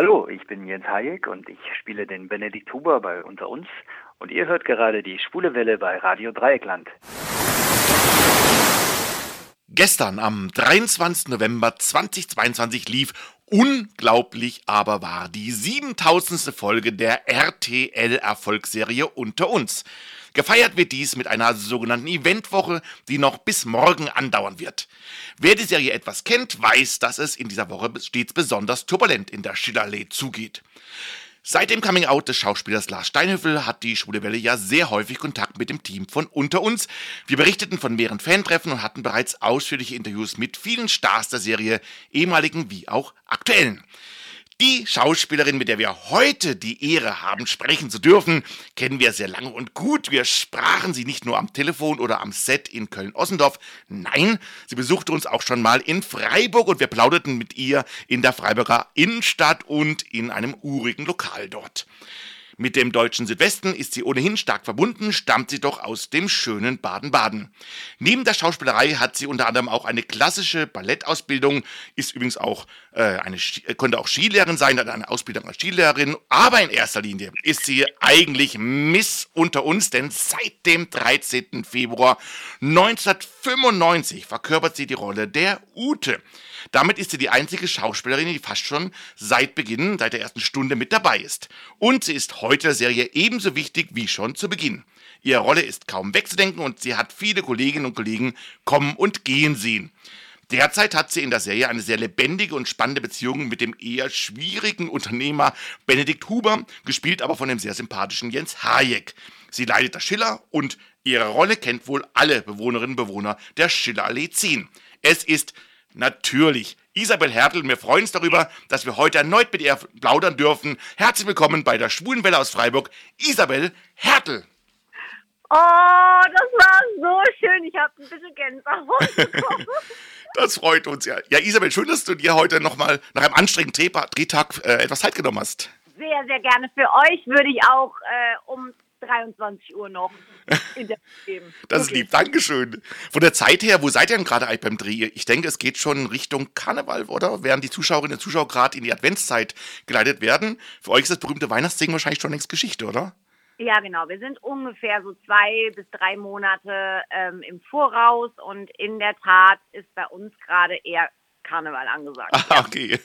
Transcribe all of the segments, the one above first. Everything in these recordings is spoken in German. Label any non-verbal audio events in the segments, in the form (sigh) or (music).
Hallo, ich bin Jens Hayek und ich spiele den Benedikt Huber bei Unter uns und ihr hört gerade die Schwule Welle bei Radio Dreieckland. Gestern am 23. November 2022 lief unglaublich aber wahr die 7000. Folge der RTL Erfolgsserie Unter uns. Gefeiert wird dies mit einer sogenannten Eventwoche, die noch bis morgen andauern wird. Wer die Serie etwas kennt, weiß, dass es in dieser Woche stets besonders turbulent in der Schillerallee zugeht. Seit dem Coming-out des Schauspielers Lars Steinhöfel hat die Schwule Welle ja sehr häufig Kontakt mit dem Team von Unter uns. Wir berichteten von mehreren Fantreffen und hatten bereits ausführliche Interviews mit vielen Stars der Serie, ehemaligen wie auch aktuellen. Die Schauspielerin, mit der wir heute die Ehre haben, sprechen zu dürfen, kennen wir sehr lange und gut. Wir sprachen sie nicht nur am Telefon oder am Set in Köln-Ossendorf. Nein, sie besuchte uns auch schon mal in Freiburg und wir plauderten mit ihr in der Freiburger Innenstadt und in einem urigen Lokal dort. Mit dem deutschen Südwesten ist sie ohnehin stark verbunden, stammt sie doch aus dem schönen Baden-Baden. Neben der Schauspielerei hat sie unter anderem auch eine klassische Ballettausbildung, ist übrigens auch eine äh, konnte auch Skilehrerin sein, hat eine Ausbildung als Skilehrerin, aber in erster Linie ist sie eigentlich Miss unter uns, denn seit dem 13. Februar 1995 verkörpert sie die Rolle der Ute. Damit ist sie die einzige Schauspielerin, die fast schon seit Beginn, seit der ersten Stunde mit dabei ist. Und sie ist heute der Serie ebenso wichtig wie schon zu Beginn. Ihre Rolle ist kaum wegzudenken und sie hat viele Kolleginnen und Kollegen kommen und gehen sehen. Derzeit hat sie in der Serie eine sehr lebendige und spannende Beziehung mit dem eher schwierigen Unternehmer Benedikt Huber, gespielt aber von dem sehr sympathischen Jens Hayek. Sie leidet das Schiller und ihre Rolle kennt wohl alle Bewohnerinnen und Bewohner der Schillerallee 10. Es ist Natürlich. Isabel Hertel, wir freuen uns darüber, dass wir heute erneut mit ihr plaudern dürfen. Herzlich willkommen bei der Schwulenwelle aus Freiburg, Isabel Hertel. Oh, das war so schön. Ich habe ein bisschen Gänsehaut (laughs) bekommen. das freut uns ja. Ja, Isabel, schön, dass du dir heute nochmal nach einem anstrengenden Drehtag äh, etwas Zeit genommen hast. Sehr, sehr gerne. Für euch würde ich auch äh, um 23 Uhr noch (laughs) in der geben. Das ist lieb, Dankeschön. Von der Zeit her, wo seid ihr denn gerade eigentlich beim Dreh? Ich denke, es geht schon Richtung Karneval, oder? Während die Zuschauerinnen und Zuschauer gerade in die Adventszeit geleitet werden. Für euch ist das berühmte Weihnachtssingen wahrscheinlich schon längst Geschichte, oder? Ja, genau. Wir sind ungefähr so zwei bis drei Monate ähm, im Voraus und in der Tat ist bei uns gerade eher Karneval angesagt. Ah, okay.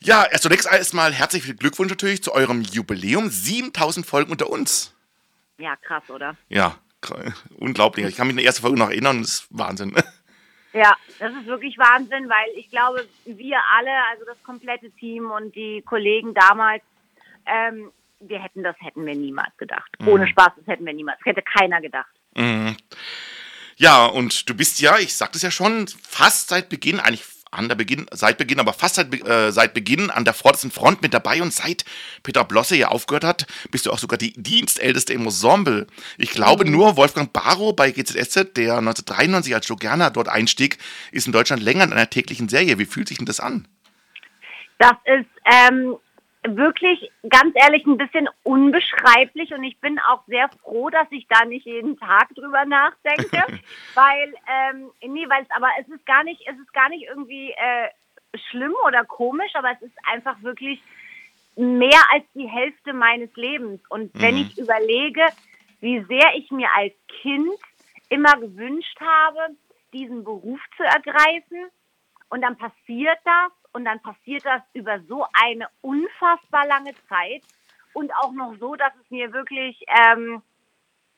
Ja, zunächst erstmal herzlichen Glückwunsch natürlich zu eurem Jubiläum. 7000 Folgen unter uns. Ja, krass, oder? Ja, unglaublich. Ich kann mich an die erste Folge noch erinnern, das ist Wahnsinn. Ja, das ist wirklich Wahnsinn, weil ich glaube, wir alle, also das komplette Team und die Kollegen damals, ähm, wir hätten das hätten wir niemals gedacht. Mhm. Ohne Spaß, das hätten wir niemals. Das hätte keiner gedacht. Mhm. Ja, und du bist ja, ich sagte es ja schon, fast seit Beginn, eigentlich an der Beginn, seit Beginn, aber fast seit, äh, seit Beginn an der vordersten Front mit dabei und seit Peter Blosse ja aufgehört hat, bist du auch sogar die Dienstälteste im Ensemble. Ich glaube mhm. nur Wolfgang Barrow bei GZSZ, der 1993 als Joe Gerner dort einstieg, ist in Deutschland länger in einer täglichen Serie. Wie fühlt sich denn das an? Das ist ähm, wirklich, ganz ehrlich, ein bisschen unbeschreiblich und ich bin auch sehr froh, dass ich da nicht jeden Tag drüber nachdenke, (laughs) weil, ähm, nee, weil es, aber es ist gar nicht, es ist gar nicht irgendwie äh, schlimm oder komisch, aber es ist einfach wirklich mehr als die Hälfte meines Lebens und mhm. wenn ich überlege, wie sehr ich mir als Kind immer gewünscht habe, diesen Beruf zu ergreifen und dann passiert das und dann passiert das über so eine unfassbar lange Zeit und auch noch so, dass es mir wirklich ähm,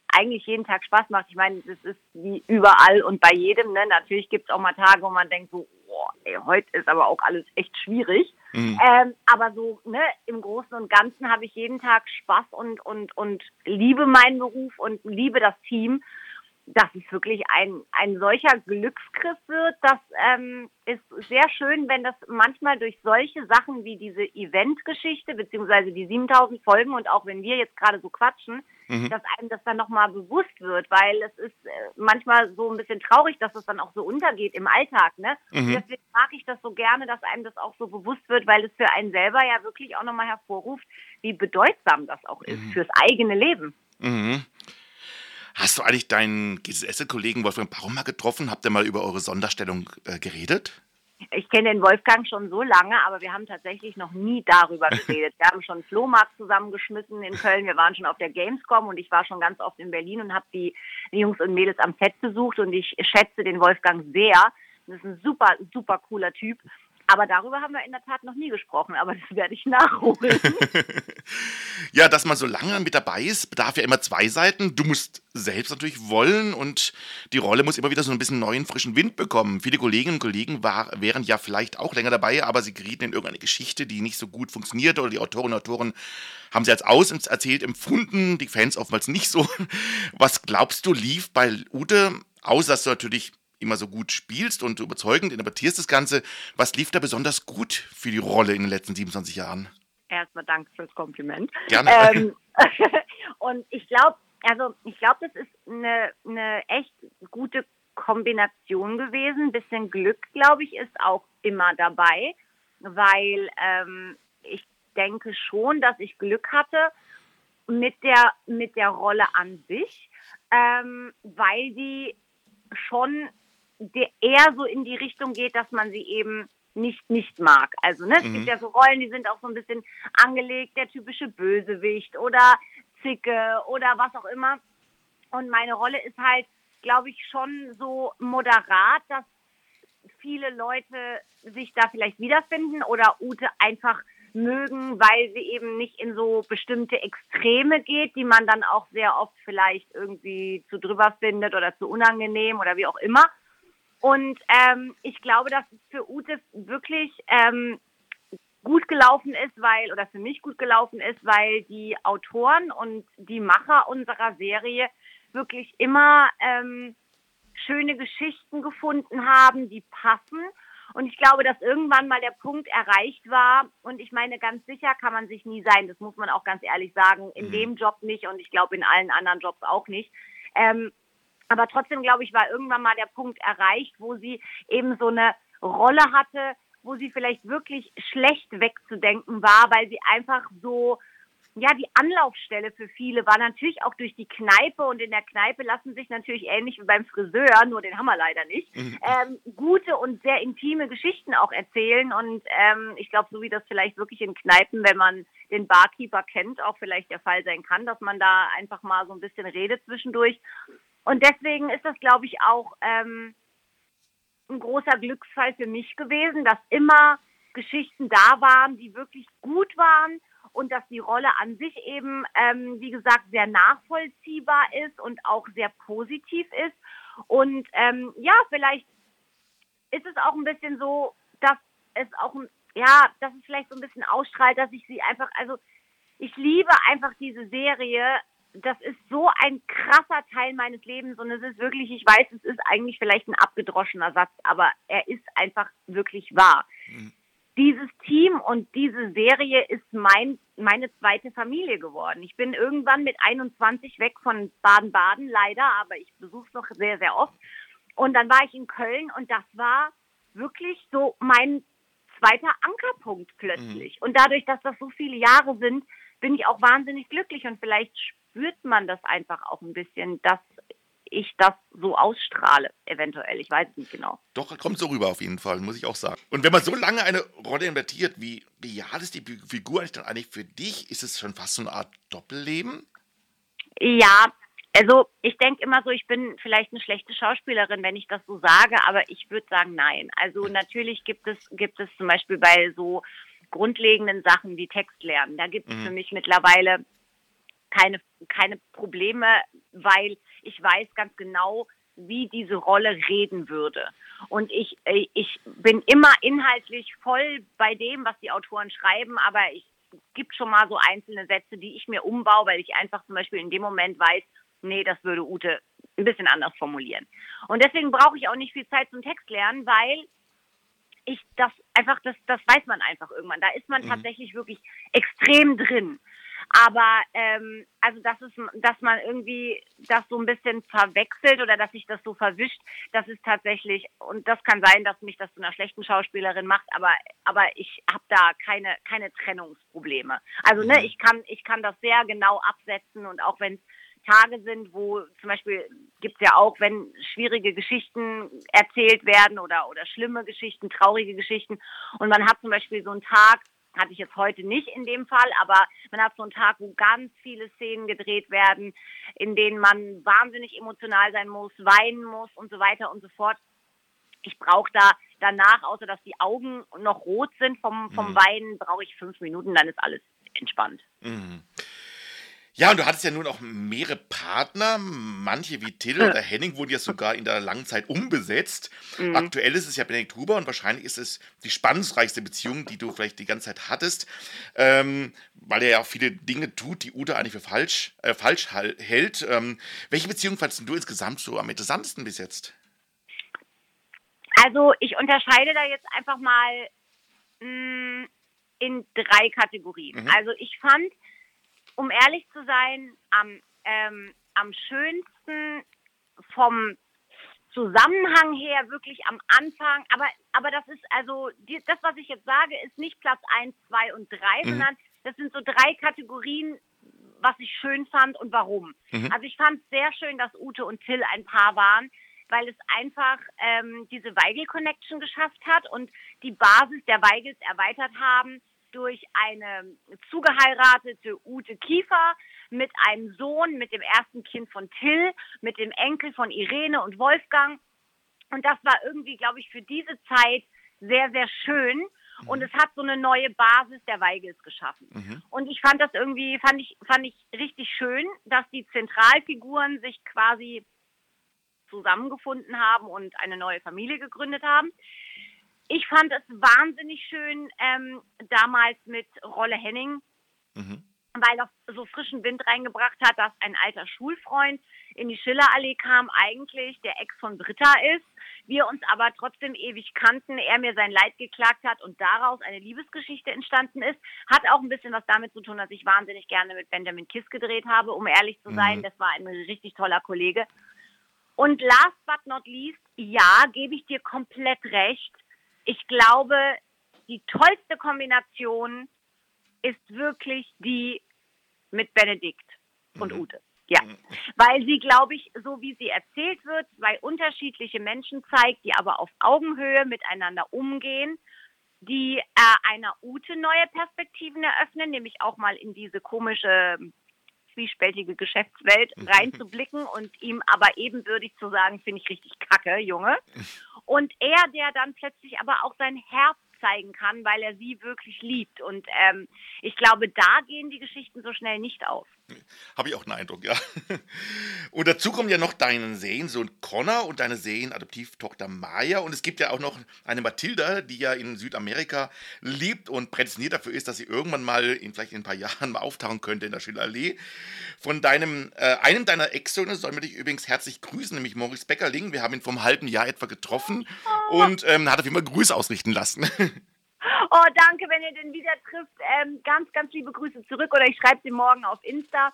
eigentlich jeden Tag Spaß macht. Ich meine, das ist wie überall und bei jedem. Ne? Natürlich gibt es auch mal Tage, wo man denkt, so, oh, ey, heute ist aber auch alles echt schwierig. Mhm. Ähm, aber so ne, im Großen und Ganzen habe ich jeden Tag Spaß und, und, und liebe meinen Beruf und liebe das Team dass es wirklich ein, ein solcher Glücksgriff wird. Das ähm, ist sehr schön, wenn das manchmal durch solche Sachen wie diese Eventgeschichte, beziehungsweise die 7000 Folgen und auch wenn wir jetzt gerade so quatschen, mhm. dass einem das dann nochmal bewusst wird, weil es ist äh, manchmal so ein bisschen traurig, dass es dann auch so untergeht im Alltag. Ne? Mhm. Deswegen mag ich das so gerne, dass einem das auch so bewusst wird, weil es für einen selber ja wirklich auch nochmal hervorruft, wie bedeutsam das auch ist mhm. fürs eigene Leben. Mhm. Hast du eigentlich deinen GSS-Kollegen Wolfgang Baum mal getroffen? Habt ihr mal über eure Sonderstellung äh, geredet? ich kenne den Wolfgang schon so lange, aber wir haben tatsächlich noch nie darüber geredet. Wir haben schon Flohmarkt zusammengeschmissen in Köln, wir waren schon auf der Gamescom und ich war schon ganz oft in Berlin und habe die, die Jungs und Mädels am Set besucht und ich schätze den Wolfgang sehr. Das ist ein super, super cooler Typ. Aber darüber haben wir in der Tat noch nie gesprochen, aber das werde ich nachholen. (laughs) ja, dass man so lange mit dabei ist, bedarf ja immer zwei Seiten. Du musst selbst natürlich wollen und die Rolle muss immer wieder so ein bisschen neuen, frischen Wind bekommen. Viele Kolleginnen und Kollegen war, wären ja vielleicht auch länger dabei, aber sie gerieten in irgendeine Geschichte, die nicht so gut funktionierte oder die Autorinnen und Autoren haben sie als auserzählt empfunden, die Fans oftmals nicht so. (laughs) Was glaubst du, lief bei Ute, außer dass du natürlich immer so gut spielst und überzeugend interpretierst das Ganze. Was lief da besonders gut für die Rolle in den letzten 27 Jahren? Erstmal danke fürs Kompliment. Gerne. Ähm, (laughs) und ich glaube, also ich glaube, das ist eine, eine echt gute Kombination gewesen. Ein bisschen Glück, glaube ich, ist auch immer dabei, weil ähm, ich denke schon, dass ich Glück hatte mit der, mit der Rolle an sich, ähm, weil die schon eher so in die Richtung geht, dass man sie eben nicht nicht mag. Also ne, es gibt mhm. ja so Rollen, die sind auch so ein bisschen angelegt, der typische Bösewicht oder Zicke oder was auch immer. Und meine Rolle ist halt, glaube ich, schon so moderat, dass viele Leute sich da vielleicht wiederfinden oder Ute einfach mögen, weil sie eben nicht in so bestimmte Extreme geht, die man dann auch sehr oft vielleicht irgendwie zu drüber findet oder zu unangenehm oder wie auch immer. Und ähm, ich glaube, dass es für Ute wirklich ähm, gut gelaufen ist, weil, oder für mich gut gelaufen ist, weil die Autoren und die Macher unserer Serie wirklich immer ähm, schöne Geschichten gefunden haben, die passen. Und ich glaube, dass irgendwann mal der Punkt erreicht war. Und ich meine, ganz sicher kann man sich nie sein. Das muss man auch ganz ehrlich sagen. In mhm. dem Job nicht und ich glaube in allen anderen Jobs auch nicht. Ähm, aber trotzdem, glaube ich, war irgendwann mal der Punkt erreicht, wo sie eben so eine Rolle hatte, wo sie vielleicht wirklich schlecht wegzudenken war, weil sie einfach so, ja, die Anlaufstelle für viele war natürlich auch durch die Kneipe und in der Kneipe lassen sich natürlich ähnlich wie beim Friseur, nur den haben wir leider nicht, mhm. ähm, gute und sehr intime Geschichten auch erzählen und ähm, ich glaube, so wie das vielleicht wirklich in Kneipen, wenn man den Barkeeper kennt, auch vielleicht der Fall sein kann, dass man da einfach mal so ein bisschen redet zwischendurch. Und deswegen ist das, glaube ich, auch ähm, ein großer Glücksfall für mich gewesen, dass immer Geschichten da waren, die wirklich gut waren und dass die Rolle an sich eben, ähm, wie gesagt, sehr nachvollziehbar ist und auch sehr positiv ist. Und ähm, ja, vielleicht ist es auch ein bisschen so, dass es auch, ja, dass es vielleicht so ein bisschen ausstrahlt, dass ich sie einfach, also ich liebe einfach diese Serie das ist so ein krasser Teil meines Lebens und es ist wirklich, ich weiß, es ist eigentlich vielleicht ein abgedroschener Satz, aber er ist einfach wirklich wahr. Mhm. Dieses Team und diese Serie ist mein, meine zweite Familie geworden. Ich bin irgendwann mit 21 weg von Baden-Baden, leider, aber ich besuche es noch sehr, sehr oft. Und dann war ich in Köln und das war wirklich so mein zweiter Ankerpunkt plötzlich. Mhm. Und dadurch, dass das so viele Jahre sind, bin ich auch wahnsinnig glücklich und vielleicht spürt man das einfach auch ein bisschen, dass ich das so ausstrahle, eventuell. Ich weiß es nicht genau. Doch, kommt so rüber auf jeden Fall, muss ich auch sagen. Und wenn man so lange eine Rolle invertiert, wie real ist die Figur eigentlich dann eigentlich für dich? Ist es schon fast so eine Art Doppelleben? Ja, also ich denke immer so, ich bin vielleicht eine schlechte Schauspielerin, wenn ich das so sage, aber ich würde sagen, nein. Also natürlich gibt es, gibt es zum Beispiel bei so grundlegenden Sachen wie Textlernen, da gibt es mhm. für mich mittlerweile keine, keine Probleme, weil ich weiß ganz genau, wie diese Rolle reden würde. Und ich, ich bin immer inhaltlich voll bei dem, was die Autoren schreiben, aber ich gibt schon mal so einzelne Sätze, die ich mir umbaue, weil ich einfach zum Beispiel in dem Moment weiß, nee, das würde Ute ein bisschen anders formulieren. Und deswegen brauche ich auch nicht viel Zeit zum Text lernen, weil ich das einfach, das, das weiß man einfach irgendwann. Da ist man mhm. tatsächlich wirklich extrem drin. Aber ähm, also das ist, dass man irgendwie das so ein bisschen verwechselt oder dass sich das so verwischt, das ist tatsächlich und das kann sein, dass mich das zu einer schlechten Schauspielerin macht, aber aber ich habe da keine keine Trennungsprobleme. Also ne, mhm. ich kann ich kann das sehr genau absetzen und auch wenn es Tage sind, wo zum Beispiel gibt es ja auch, wenn schwierige Geschichten erzählt werden oder, oder schlimme Geschichten, traurige Geschichten und man hat zum Beispiel so einen Tag, hatte ich jetzt heute nicht in dem Fall, aber man hat so einen Tag, wo ganz viele Szenen gedreht werden, in denen man wahnsinnig emotional sein muss, weinen muss und so weiter und so fort. Ich brauche da danach, außer dass die Augen noch rot sind vom, vom mhm. Weinen, brauche ich fünf Minuten, dann ist alles entspannt. Mhm. Ja, und du hattest ja nun auch mehrere Partner. Manche wie Till oder Henning wurden ja sogar in der langen Zeit umbesetzt. Mhm. Aktuell ist es ja Benedikt Huber und wahrscheinlich ist es die spannungsreichste Beziehung, die du vielleicht die ganze Zeit hattest, ähm, weil er ja auch viele Dinge tut, die Uta eigentlich für falsch, äh, falsch hält. Ähm, welche Beziehung fandest du insgesamt so am interessantesten bis jetzt? Also ich unterscheide da jetzt einfach mal mh, mm, in drei Kategorien. Mhm. Also ich fand um ehrlich zu sein, am, ähm, am schönsten vom Zusammenhang her wirklich am Anfang. Aber, aber das ist also, die, das, was ich jetzt sage, ist nicht Platz 1, 2 und 3, mhm. sondern das sind so drei Kategorien, was ich schön fand und warum. Mhm. Also ich fand es sehr schön, dass Ute und Till ein Paar waren, weil es einfach ähm, diese Weigel-Connection geschafft hat und die Basis der Weigels erweitert haben durch eine zugeheiratete Ute Kiefer mit einem Sohn, mit dem ersten Kind von Till, mit dem Enkel von Irene und Wolfgang. Und das war irgendwie, glaube ich, für diese Zeit sehr, sehr schön. Mhm. Und es hat so eine neue Basis der Weigels geschaffen. Mhm. Und ich fand das irgendwie, fand ich, fand ich richtig schön, dass die Zentralfiguren sich quasi zusammengefunden haben und eine neue Familie gegründet haben. Ich fand es wahnsinnig schön ähm, damals mit Rolle Henning, mhm. weil er so frischen Wind reingebracht hat, dass ein alter Schulfreund in die Schillerallee kam, eigentlich der Ex von Britta ist, wir uns aber trotzdem ewig kannten, er mir sein Leid geklagt hat und daraus eine Liebesgeschichte entstanden ist. Hat auch ein bisschen was damit zu tun, dass ich wahnsinnig gerne mit Benjamin Kiss gedreht habe, um ehrlich zu sein. Mhm. Das war ein richtig toller Kollege. Und last but not least, ja, gebe ich dir komplett recht ich glaube, die tollste Kombination ist wirklich die mit Benedikt und mhm. Ute. Ja, mhm. weil sie, glaube ich, so wie sie erzählt wird, zwei unterschiedliche Menschen zeigt, die aber auf Augenhöhe miteinander umgehen, die äh, einer Ute neue Perspektiven eröffnen, nämlich auch mal in diese komische zwiespältige Geschäftswelt (laughs) reinzublicken und ihm aber ebenbürtig zu sagen, finde ich richtig kacke, Junge. (laughs) Und er, der dann plötzlich aber auch sein Herz zeigen kann, weil er sie wirklich liebt. Und ähm, ich glaube, da gehen die Geschichten so schnell nicht auf. Habe ich auch den Eindruck, ja. Und dazu kommen ja noch deinen Sehensohn Connor und deine Seen-Adoptivtochter Maya. Und es gibt ja auch noch eine Mathilda, die ja in Südamerika lebt und prädestiniert dafür ist, dass sie irgendwann mal, in vielleicht in ein paar (laughs) Jahren, mal auftauchen könnte in der Schillerallee. Von deinem, äh, einem deiner Ex-Söhne sollen wir dich übrigens herzlich grüßen, nämlich Maurice Beckerling. Wir haben ihn vor einem halben Jahr etwa getroffen oh. und ähm, hat auf jeden Fall Grüße ausrichten lassen. (laughs) Oh, danke, wenn ihr den wieder trifft. Ähm, ganz, ganz liebe Grüße zurück oder ich schreibe sie morgen auf Insta.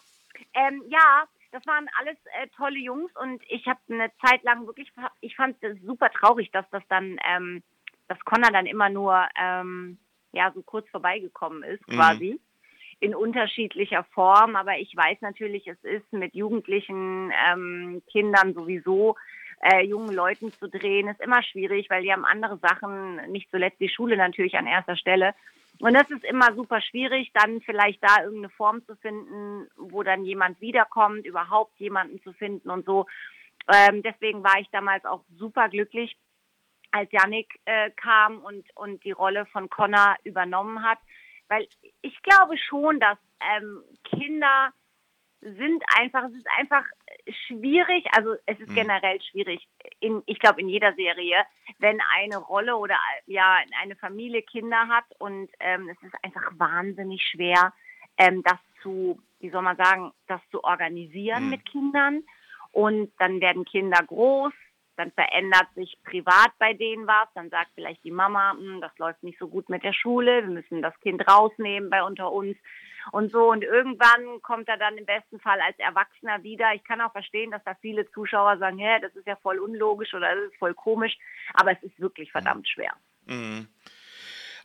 Ähm, ja, das waren alles äh, tolle Jungs und ich habe eine Zeit lang wirklich, ich fand es super traurig, dass das dann, ähm, dass Connor dann immer nur, ähm, ja, so kurz vorbeigekommen ist, mhm. quasi. In unterschiedlicher Form, aber ich weiß natürlich, es ist mit jugendlichen ähm, Kindern sowieso äh, jungen Leuten zu drehen, ist immer schwierig, weil die haben andere Sachen, nicht zuletzt die Schule natürlich an erster Stelle. Und das ist immer super schwierig, dann vielleicht da irgendeine Form zu finden, wo dann jemand wiederkommt, überhaupt jemanden zu finden und so. Ähm, deswegen war ich damals auch super glücklich, als Yannick äh, kam und, und die Rolle von Connor übernommen hat. Weil ich glaube schon, dass ähm, Kinder sind einfach, es ist einfach schwierig, also es ist mhm. generell schwierig, in, ich glaube in jeder Serie, wenn eine Rolle oder ja eine Familie Kinder hat und ähm, es ist einfach wahnsinnig schwer, ähm, das zu, wie soll man sagen, das zu organisieren mhm. mit Kindern. Und dann werden Kinder groß, dann verändert sich privat bei denen was, dann sagt vielleicht die Mama, hm, das läuft nicht so gut mit der Schule, wir müssen das Kind rausnehmen bei unter uns und so. Und irgendwann kommt er dann im besten Fall als Erwachsener wieder. Ich kann auch verstehen, dass da viele Zuschauer sagen, hä, das ist ja voll unlogisch oder das ist voll komisch, aber es ist wirklich verdammt schwer. Mhm.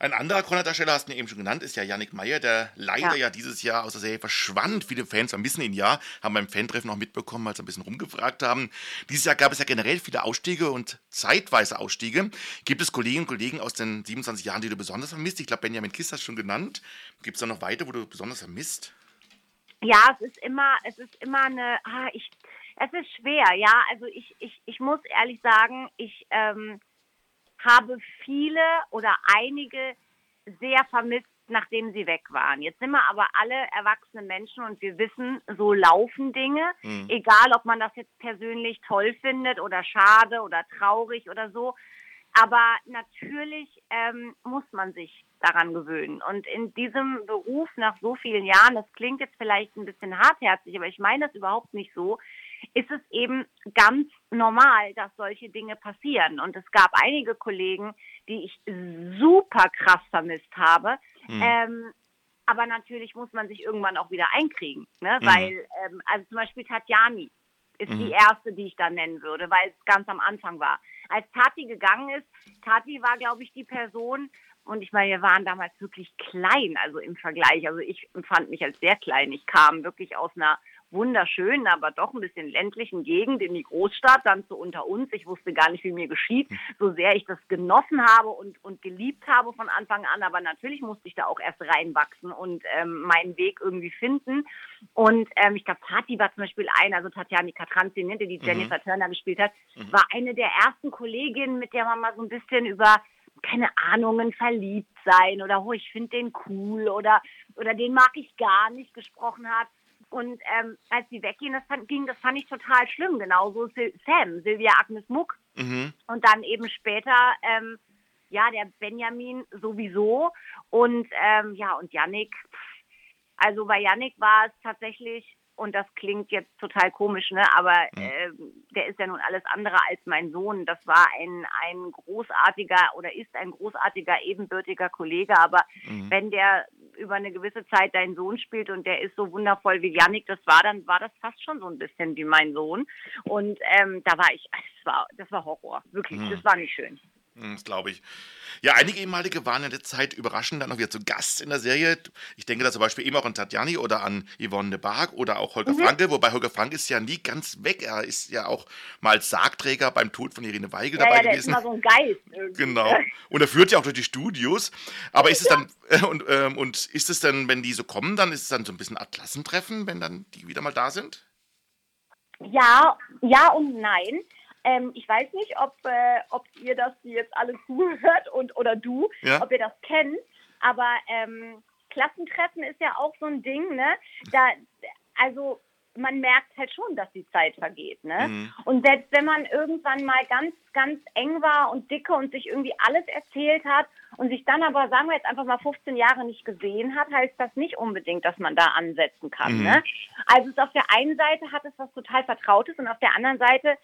Ein anderer Corner-Darsteller, hast du eben schon genannt, ist ja Yannick Meyer, der leider ja. ja. dieses Jahr aus der Serie verschwand. Viele Fans vermissen ihn ja, haben beim Fantreffen auch mitbekommen, als sie ein bisschen rumgefragt haben. Dieses Jahr gab es ja generell viele Ausstiege und zeitweise Ausstiege. Gibt es Kolleginnen und Kollegen aus den 27 Jahren, die du besonders vermisst? Ich glaube, Benjamin Kiss hast du schon genannt. Gibt es da noch weitere, wo du besonders vermisst? Ja, es ist immer, es ist immer eine, ah, ich, es ist schwer, ja. Also ich, ich, ich muss ehrlich sagen, ich ähm, habe viele oder einige sehr vermisst, nachdem sie weg waren. Jetzt sind wir aber alle erwachsene Menschen und wir wissen, so laufen Dinge. Mhm. Egal, ob man das jetzt persönlich toll findet oder schade oder traurig oder so. Aber natürlich ähm, muss man sich daran gewöhnen. Und in diesem Beruf nach so vielen Jahren, das klingt jetzt vielleicht ein bisschen hartherzig, aber ich meine das überhaupt nicht so, ist es eben ganz normal, dass solche Dinge passieren. Und es gab einige Kollegen, die ich super krass vermisst habe. Mhm. Ähm, aber natürlich muss man sich irgendwann auch wieder einkriegen, ne? Mhm. weil ähm, also zum Beispiel Tatjani ist mhm. die erste, die ich da nennen würde, weil es ganz am Anfang war. Als Tati gegangen ist, Tati war, glaube ich, die Person, und ich meine, wir waren damals wirklich klein, also im Vergleich. Also ich empfand mich als sehr klein. Ich kam wirklich aus einer wunderschönen, aber doch ein bisschen ländlichen Gegend in die Großstadt, dann zu unter uns. Ich wusste gar nicht, wie mir geschieht, so sehr ich das genossen habe und, und geliebt habe von Anfang an. Aber natürlich musste ich da auch erst reinwachsen und ähm, meinen Weg irgendwie finden. Und ähm, ich glaube, Tati war zum Beispiel eine, also Tatjana Katranzi, die die mhm. Jennifer mhm. Turner gespielt hat, mhm. war eine der ersten Kolleginnen, mit der man mal so ein bisschen über keine Ahnungen verliebt sein oder oh, ich finde den cool oder oder den mag ich gar nicht gesprochen hat. Und ähm, als sie wegging, das fand, ging, das fand ich total schlimm. Genauso Sam, Silvia Agnes Muck. Mhm. Und dann eben später, ähm, ja, der Benjamin sowieso. Und ähm, ja, und Yannick. Also bei Yannick war es tatsächlich und das klingt jetzt total komisch, ne? aber äh, der ist ja nun alles andere als mein Sohn. Das war ein, ein großartiger oder ist ein großartiger, ebenbürtiger Kollege, aber mhm. wenn der über eine gewisse Zeit dein Sohn spielt und der ist so wundervoll wie Yannick, das war, dann war das fast schon so ein bisschen wie mein Sohn. Und ähm, da war ich, (laughs) das war, das war Horror, wirklich, mhm. das war nicht schön. Hm, das glaube ich. Ja, einige ehemalige waren in der Zeit überraschend dann auch wieder zu Gast in der Serie. Ich denke da zum Beispiel eben auch an Tatjani oder an Yvonne de Barg oder auch Holger mhm. Franke, wobei Holger Frank ist ja nie ganz weg. Er ist ja auch mal als Sargträger beim Tod von Irene Weigel ja, dabei ja, der gewesen. Ist immer so ein Geist. Irgendwie. Genau. Und er führt ja auch durch die Studios. Aber ist es dann, äh, und, ähm, und ist es dann, wenn die so kommen, dann ist es dann so ein bisschen Art Klassentreffen, wenn dann die wieder mal da sind? Ja, ja und nein. Ähm, ich weiß nicht, ob, äh, ob ihr das jetzt alle zuhört und oder du, ja. ob ihr das kennt, aber ähm, Klassentreffen ist ja auch so ein Ding, ne? Da, also man merkt halt schon, dass die Zeit vergeht. Ne? Mhm. Und selbst wenn man irgendwann mal ganz, ganz eng war und dicke und sich irgendwie alles erzählt hat und sich dann aber, sagen wir jetzt einfach mal 15 Jahre nicht gesehen hat, heißt das nicht unbedingt, dass man da ansetzen kann. Mhm. Ne? Also es auf der einen Seite hat es was total Vertrautes und auf der anderen Seite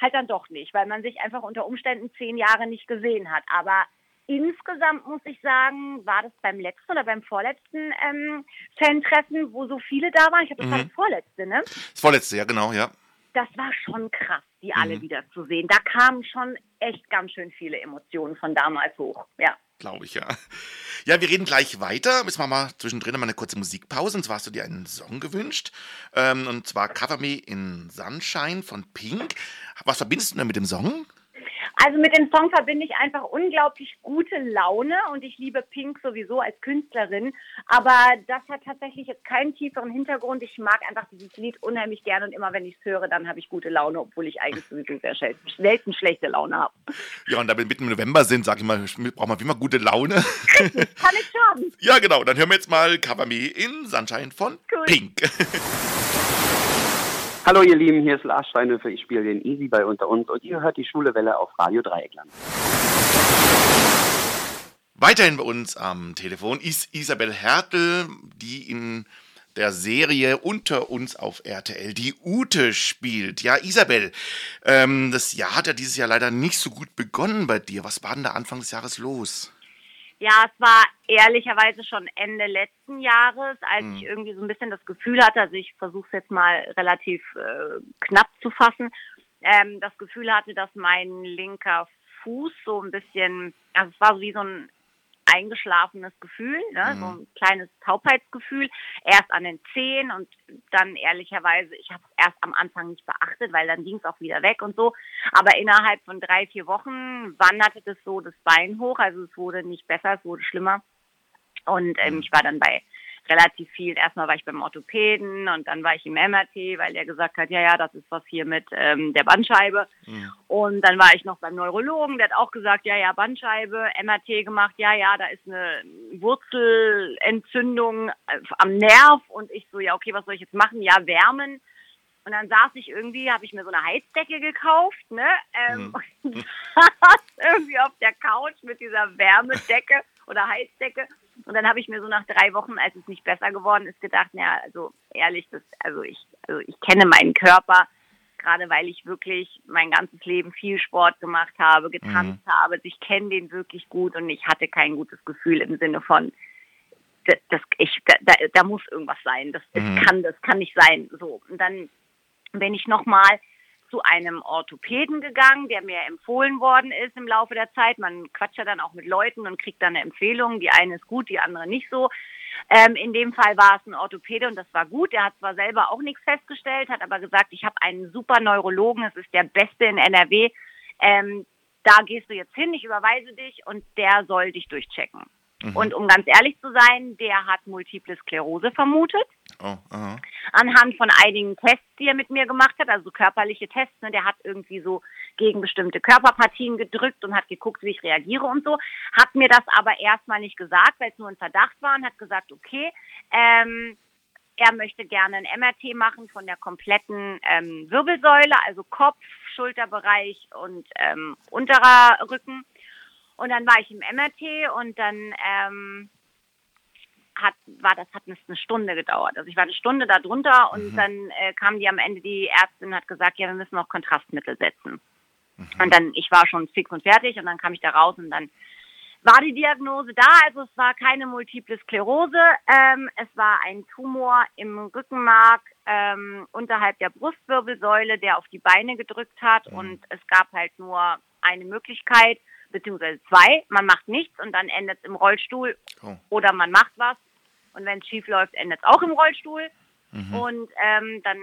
halt dann doch nicht, weil man sich einfach unter Umständen zehn Jahre nicht gesehen hat. Aber insgesamt muss ich sagen, war das beim letzten oder beim vorletzten ähm, Fan-Treffen, wo so viele da waren. Ich habe das mhm. war das vorletzte, ne? Das vorletzte, ja, genau, ja. Das war schon krass, die alle mhm. wieder zu sehen. Da kamen schon echt ganz schön viele Emotionen von damals hoch, ja. Glaube ich, ja. Ja, wir reden gleich weiter. Jetzt machen wir mal zwischendrin mal eine kurze Musikpause. Und zwar hast du dir einen Song gewünscht. Ähm, und zwar Cover Me in Sunshine von Pink. Was verbindest du denn mit dem Song? Also mit dem Song verbinde ich einfach unglaublich gute Laune und ich liebe Pink sowieso als Künstlerin. Aber das hat tatsächlich jetzt keinen tieferen Hintergrund. Ich mag einfach dieses Lied unheimlich gerne und immer wenn ich es höre, dann habe ich gute Laune, obwohl ich eigentlich sowieso sehr selten schlechte Laune habe. Ja, und da wir mitten im November sind, sage ich mal, braucht man wie immer gute Laune. Richtig, kann ich schon. (laughs) ja, genau. Dann hören wir jetzt mal Cover Me in Sunshine von cool. Pink. (laughs) Hallo ihr Lieben, hier ist Lars Steinhöfer, ich spiele den Easy bei Unter uns und ihr hört die Schwule Welle auf Radio Dreieckland. Weiterhin bei uns am Telefon ist Isabel Hertel, die in der Serie Unter uns auf RTL die Ute spielt. Ja, Isabel, ähm, das Jahr hat ja dieses Jahr leider nicht so gut begonnen bei dir. Was war denn da Anfang des Jahres los? Ja, es war ehrlicherweise schon Ende letzten Jahres, als mhm. ich irgendwie so ein bisschen das Gefühl hatte, also ich versuche es jetzt mal relativ äh, knapp zu fassen, ähm, das Gefühl hatte, dass mein linker Fuß so ein bisschen, also es war so wie so ein eingeschlafenes Gefühl, ne? so ein kleines Taubheitsgefühl, erst an den Zehen und dann ehrlicherweise, ich habe es erst am Anfang nicht beachtet, weil dann ging es auch wieder weg und so. Aber innerhalb von drei, vier Wochen wanderte das so das Bein hoch, also es wurde nicht besser, es wurde schlimmer. Und ähm, ich war dann bei relativ viel. Erstmal war ich beim Orthopäden und dann war ich im MRT, weil der gesagt hat, ja, ja, das ist was hier mit ähm, der Bandscheibe. Mhm. Und dann war ich noch beim Neurologen, der hat auch gesagt, ja, ja, Bandscheibe, MRT gemacht, ja, ja, da ist eine Wurzelentzündung äh, am Nerv und ich so, ja, okay, was soll ich jetzt machen? Ja, wärmen. Und dann saß ich irgendwie, habe ich mir so eine Heizdecke gekauft, ne? Ähm, mhm. und (laughs) saß irgendwie auf der Couch mit dieser Wärmedecke oder Heizdecke und dann habe ich mir so nach drei Wochen, als es nicht besser geworden ist, gedacht, naja, also ehrlich, das, also ich, also ich kenne meinen Körper, gerade weil ich wirklich mein ganzes Leben viel Sport gemacht habe, getanzt mhm. habe. Ich kenne den wirklich gut und ich hatte kein gutes Gefühl im Sinne von, das, das ich, da, da muss irgendwas sein. Das, das mhm. kann, das kann nicht sein. So. Und dann bin ich nochmal zu einem Orthopäden gegangen, der mir empfohlen worden ist im Laufe der Zeit. Man quatscht ja dann auch mit Leuten und kriegt dann eine Empfehlung. Die eine ist gut, die andere nicht so. Ähm, in dem Fall war es ein Orthopäde und das war gut. Der hat zwar selber auch nichts festgestellt, hat aber gesagt, ich habe einen super Neurologen, es ist der beste in NRW. Ähm, da gehst du jetzt hin, ich überweise dich und der soll dich durchchecken. Mhm. Und um ganz ehrlich zu sein, der hat Multiple Sklerose vermutet. Oh, Anhand von einigen Tests, die er mit mir gemacht hat, also körperliche Tests. Ne, der hat irgendwie so gegen bestimmte Körperpartien gedrückt und hat geguckt, wie ich reagiere und so. Hat mir das aber erstmal nicht gesagt, weil es nur ein Verdacht war und hat gesagt, okay, ähm, er möchte gerne ein MRT machen von der kompletten ähm, Wirbelsäule, also Kopf, Schulterbereich und ähm, unterer Rücken. Und dann war ich im MRT und dann ähm, hat, war das hat eine Stunde gedauert. Also ich war eine Stunde da drunter und mhm. dann äh, kam die am Ende die Ärztin und hat gesagt, ja, wir müssen noch Kontrastmittel setzen. Mhm. Und dann, ich war schon fix und fertig und dann kam ich da raus und dann war die Diagnose da. Also es war keine Multiple Sklerose, ähm, es war ein Tumor im Rückenmark ähm, unterhalb der Brustwirbelsäule, der auf die Beine gedrückt hat mhm. und es gab halt nur eine Möglichkeit, beziehungsweise zwei. Man macht nichts und dann endet es im Rollstuhl oh. oder man macht was und wenn es schief läuft, endet es auch im Rollstuhl. Mhm. Und ähm, dann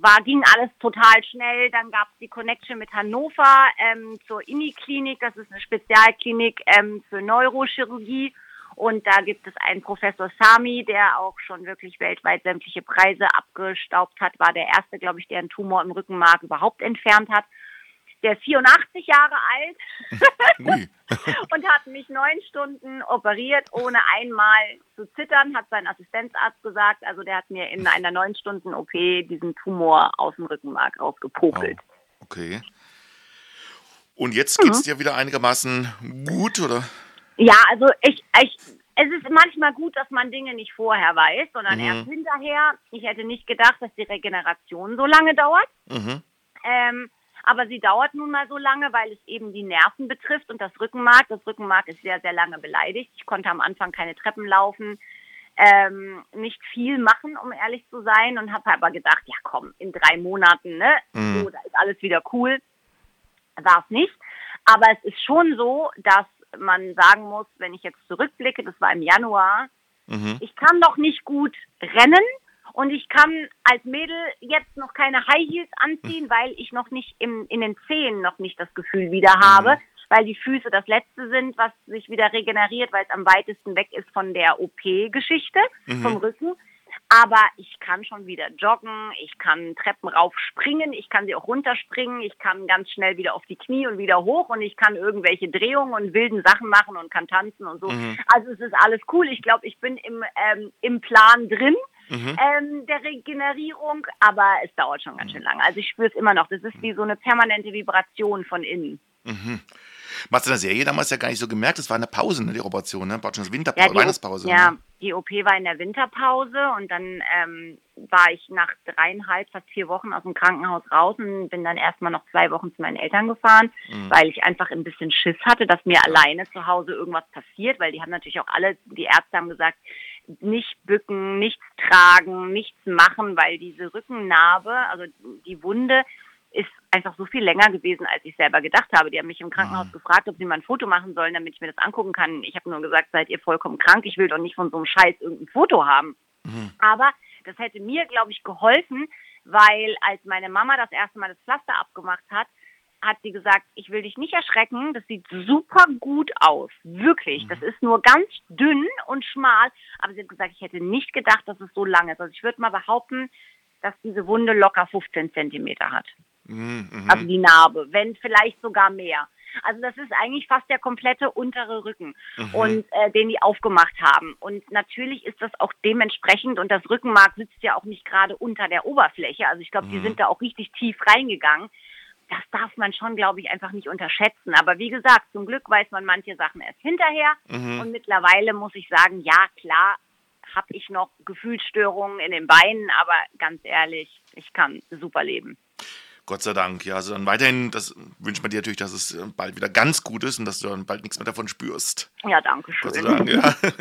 war, ging alles total schnell. Dann gab es die Connection mit Hannover ähm, zur INI-Klinik. Das ist eine Spezialklinik ähm, für Neurochirurgie. Und da gibt es einen Professor Sami, der auch schon wirklich weltweit sämtliche Preise abgestaubt hat, war der erste, glaube ich, der einen Tumor im Rückenmark überhaupt entfernt hat. Der ist 84 Jahre alt (laughs) (laughs) und hat mich neun Stunden operiert, ohne einmal zu zittern, hat sein Assistenzarzt gesagt. Also der hat mir in einer neun Stunden OP diesen Tumor aus dem Rückenmark rausgepokelt. Oh, okay. Und jetzt geht es mhm. dir wieder einigermaßen gut, oder? Ja, also ich, ich, es ist manchmal gut, dass man Dinge nicht vorher weiß, sondern mhm. erst hinterher. Ich hätte nicht gedacht, dass die Regeneration so lange dauert. Mhm. Ähm, aber sie dauert nun mal so lange, weil es eben die Nerven betrifft und das Rückenmark. Das Rückenmark ist sehr, sehr lange beleidigt. Ich konnte am Anfang keine Treppen laufen, ähm, nicht viel machen, um ehrlich zu sein, und habe aber gedacht, ja komm, in drei Monaten, ne, mhm. so, da ist alles wieder cool. War es nicht. Aber es ist schon so, dass man sagen muss, wenn ich jetzt zurückblicke, das war im Januar, mhm. ich kann noch nicht gut rennen, und ich kann als Mädel jetzt noch keine High Heels anziehen, hm. weil ich noch nicht im, in den Zehen noch nicht das Gefühl wieder habe, mhm. weil die Füße das Letzte sind, was sich wieder regeneriert, weil es am weitesten weg ist von der OP-Geschichte, mhm. vom Rücken. Aber ich kann schon wieder joggen, ich kann Treppen rauf springen, ich kann sie auch runterspringen, ich kann ganz schnell wieder auf die Knie und wieder hoch und ich kann irgendwelche Drehungen und wilden Sachen machen und kann tanzen und so. Mhm. Also es ist alles cool. Ich glaube, ich bin im, ähm, im Plan drin mhm. ähm, der Regenerierung, aber es dauert schon ganz schön lange. Also ich spüre es immer noch. Das ist wie so eine permanente Vibration von innen. Mhm. Was in der Serie damals ja gar nicht so gemerkt, das war eine Pause, ne, die Operation, ne? War schon das Winterpause, ja, Weihnachtspause. Ja, ne? die OP war in der Winterpause und dann ähm, war ich nach dreieinhalb, fast vier Wochen aus dem Krankenhaus raus und bin dann erstmal noch zwei Wochen zu meinen Eltern gefahren, mhm. weil ich einfach ein bisschen Schiss hatte, dass mir alleine zu Hause irgendwas passiert, weil die haben natürlich auch alle, die Ärzte haben gesagt, nicht bücken, nichts tragen, nichts machen, weil diese Rückennarbe, also die Wunde, ist einfach so viel länger gewesen, als ich selber gedacht habe. Die haben mich im Krankenhaus Mhm. gefragt, ob sie mal ein Foto machen sollen, damit ich mir das angucken kann. Ich habe nur gesagt, seid ihr vollkommen krank? Ich will doch nicht von so einem Scheiß irgendein Foto haben. Mhm. Aber das hätte mir, glaube ich, geholfen, weil als meine Mama das erste Mal das Pflaster abgemacht hat, hat sie gesagt, ich will dich nicht erschrecken, das sieht super gut aus. Wirklich. Das ist nur ganz dünn und schmal. Aber sie hat gesagt, ich hätte nicht gedacht, dass es so lang ist. Also ich würde mal behaupten, dass diese Wunde locker 15 Zentimeter hat. Mhm, mhm. Also die Narbe, wenn vielleicht sogar mehr. Also das ist eigentlich fast der komplette untere Rücken und äh, den die aufgemacht haben. Und natürlich ist das auch dementsprechend und das Rückenmark sitzt ja auch nicht gerade unter der Oberfläche. Also ich glaube, die sind da auch richtig tief reingegangen. Das darf man schon, glaube ich, einfach nicht unterschätzen. Aber wie gesagt, zum Glück weiß man manche Sachen erst hinterher. Und mittlerweile muss ich sagen, ja klar, habe ich noch Gefühlsstörungen in den Beinen, aber ganz ehrlich, ich kann super leben. Gott sei Dank, ja. Also dann weiterhin, das wünscht man dir natürlich, dass es äh, bald wieder ganz gut ist und dass du dann bald nichts mehr davon spürst. Ja, danke schön. Gott sei Dank, ja. (laughs)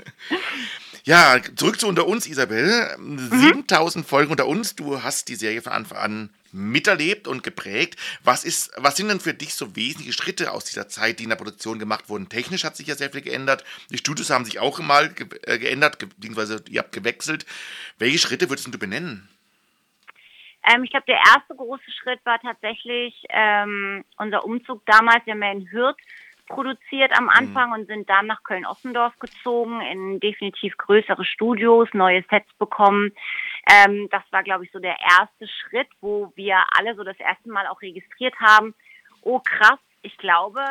Ja, zurück zu unter uns, Isabel. 7000 Folgen unter uns. Du hast die Serie von Anfang an miterlebt und geprägt. Was, ist, was sind denn für dich so wesentliche Schritte aus dieser Zeit, die in der Produktion gemacht wurden? Technisch hat sich ja sehr viel geändert. Die Studios haben sich auch mal ge äh, geändert, ge- beziehungsweise ihr habt gewechselt. Welche Schritte würdest du benennen? Ähm, ich glaube, der erste große Schritt war tatsächlich ähm, unser Umzug damals. Wir haben ja in Hürth produziert am Anfang und sind dann nach Köln-Ossendorf gezogen, in definitiv größere Studios, neue Sets bekommen. Ähm, das war, glaube ich, so der erste Schritt, wo wir alle so das erste Mal auch registriert haben. Oh krass, ich glaube,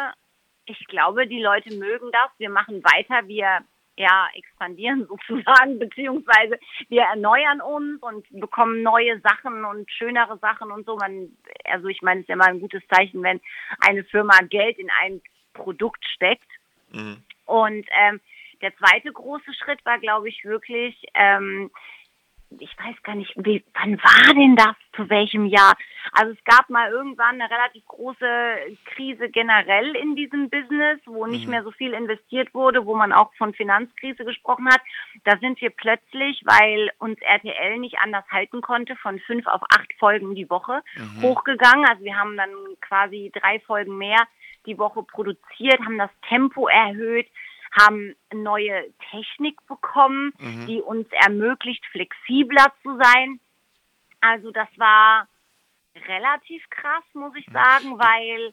ich glaube, die Leute mögen das. Wir machen weiter, wir ja, expandieren (laughs) sozusagen, beziehungsweise wir erneuern uns und bekommen neue Sachen und schönere Sachen und so. Man, also ich meine, es ist mal ein gutes Zeichen, wenn eine Firma Geld in ein Produkt steckt. Mhm. Und ähm, der zweite große Schritt war, glaube ich, wirklich, ähm, ich weiß gar nicht, wie, wann war denn das, zu welchem Jahr? Also es gab mal irgendwann eine relativ große Krise generell in diesem Business, wo nicht mehr so viel investiert wurde, wo man auch von Finanzkrise gesprochen hat. Da sind wir plötzlich, weil uns RTL nicht anders halten konnte, von fünf auf acht Folgen die Woche hochgegangen. Also wir haben dann quasi drei Folgen mehr die Woche produziert, haben das Tempo erhöht, haben neue Technik bekommen, die uns ermöglicht, flexibler zu sein. Also das war relativ krass, muss ich sagen, weil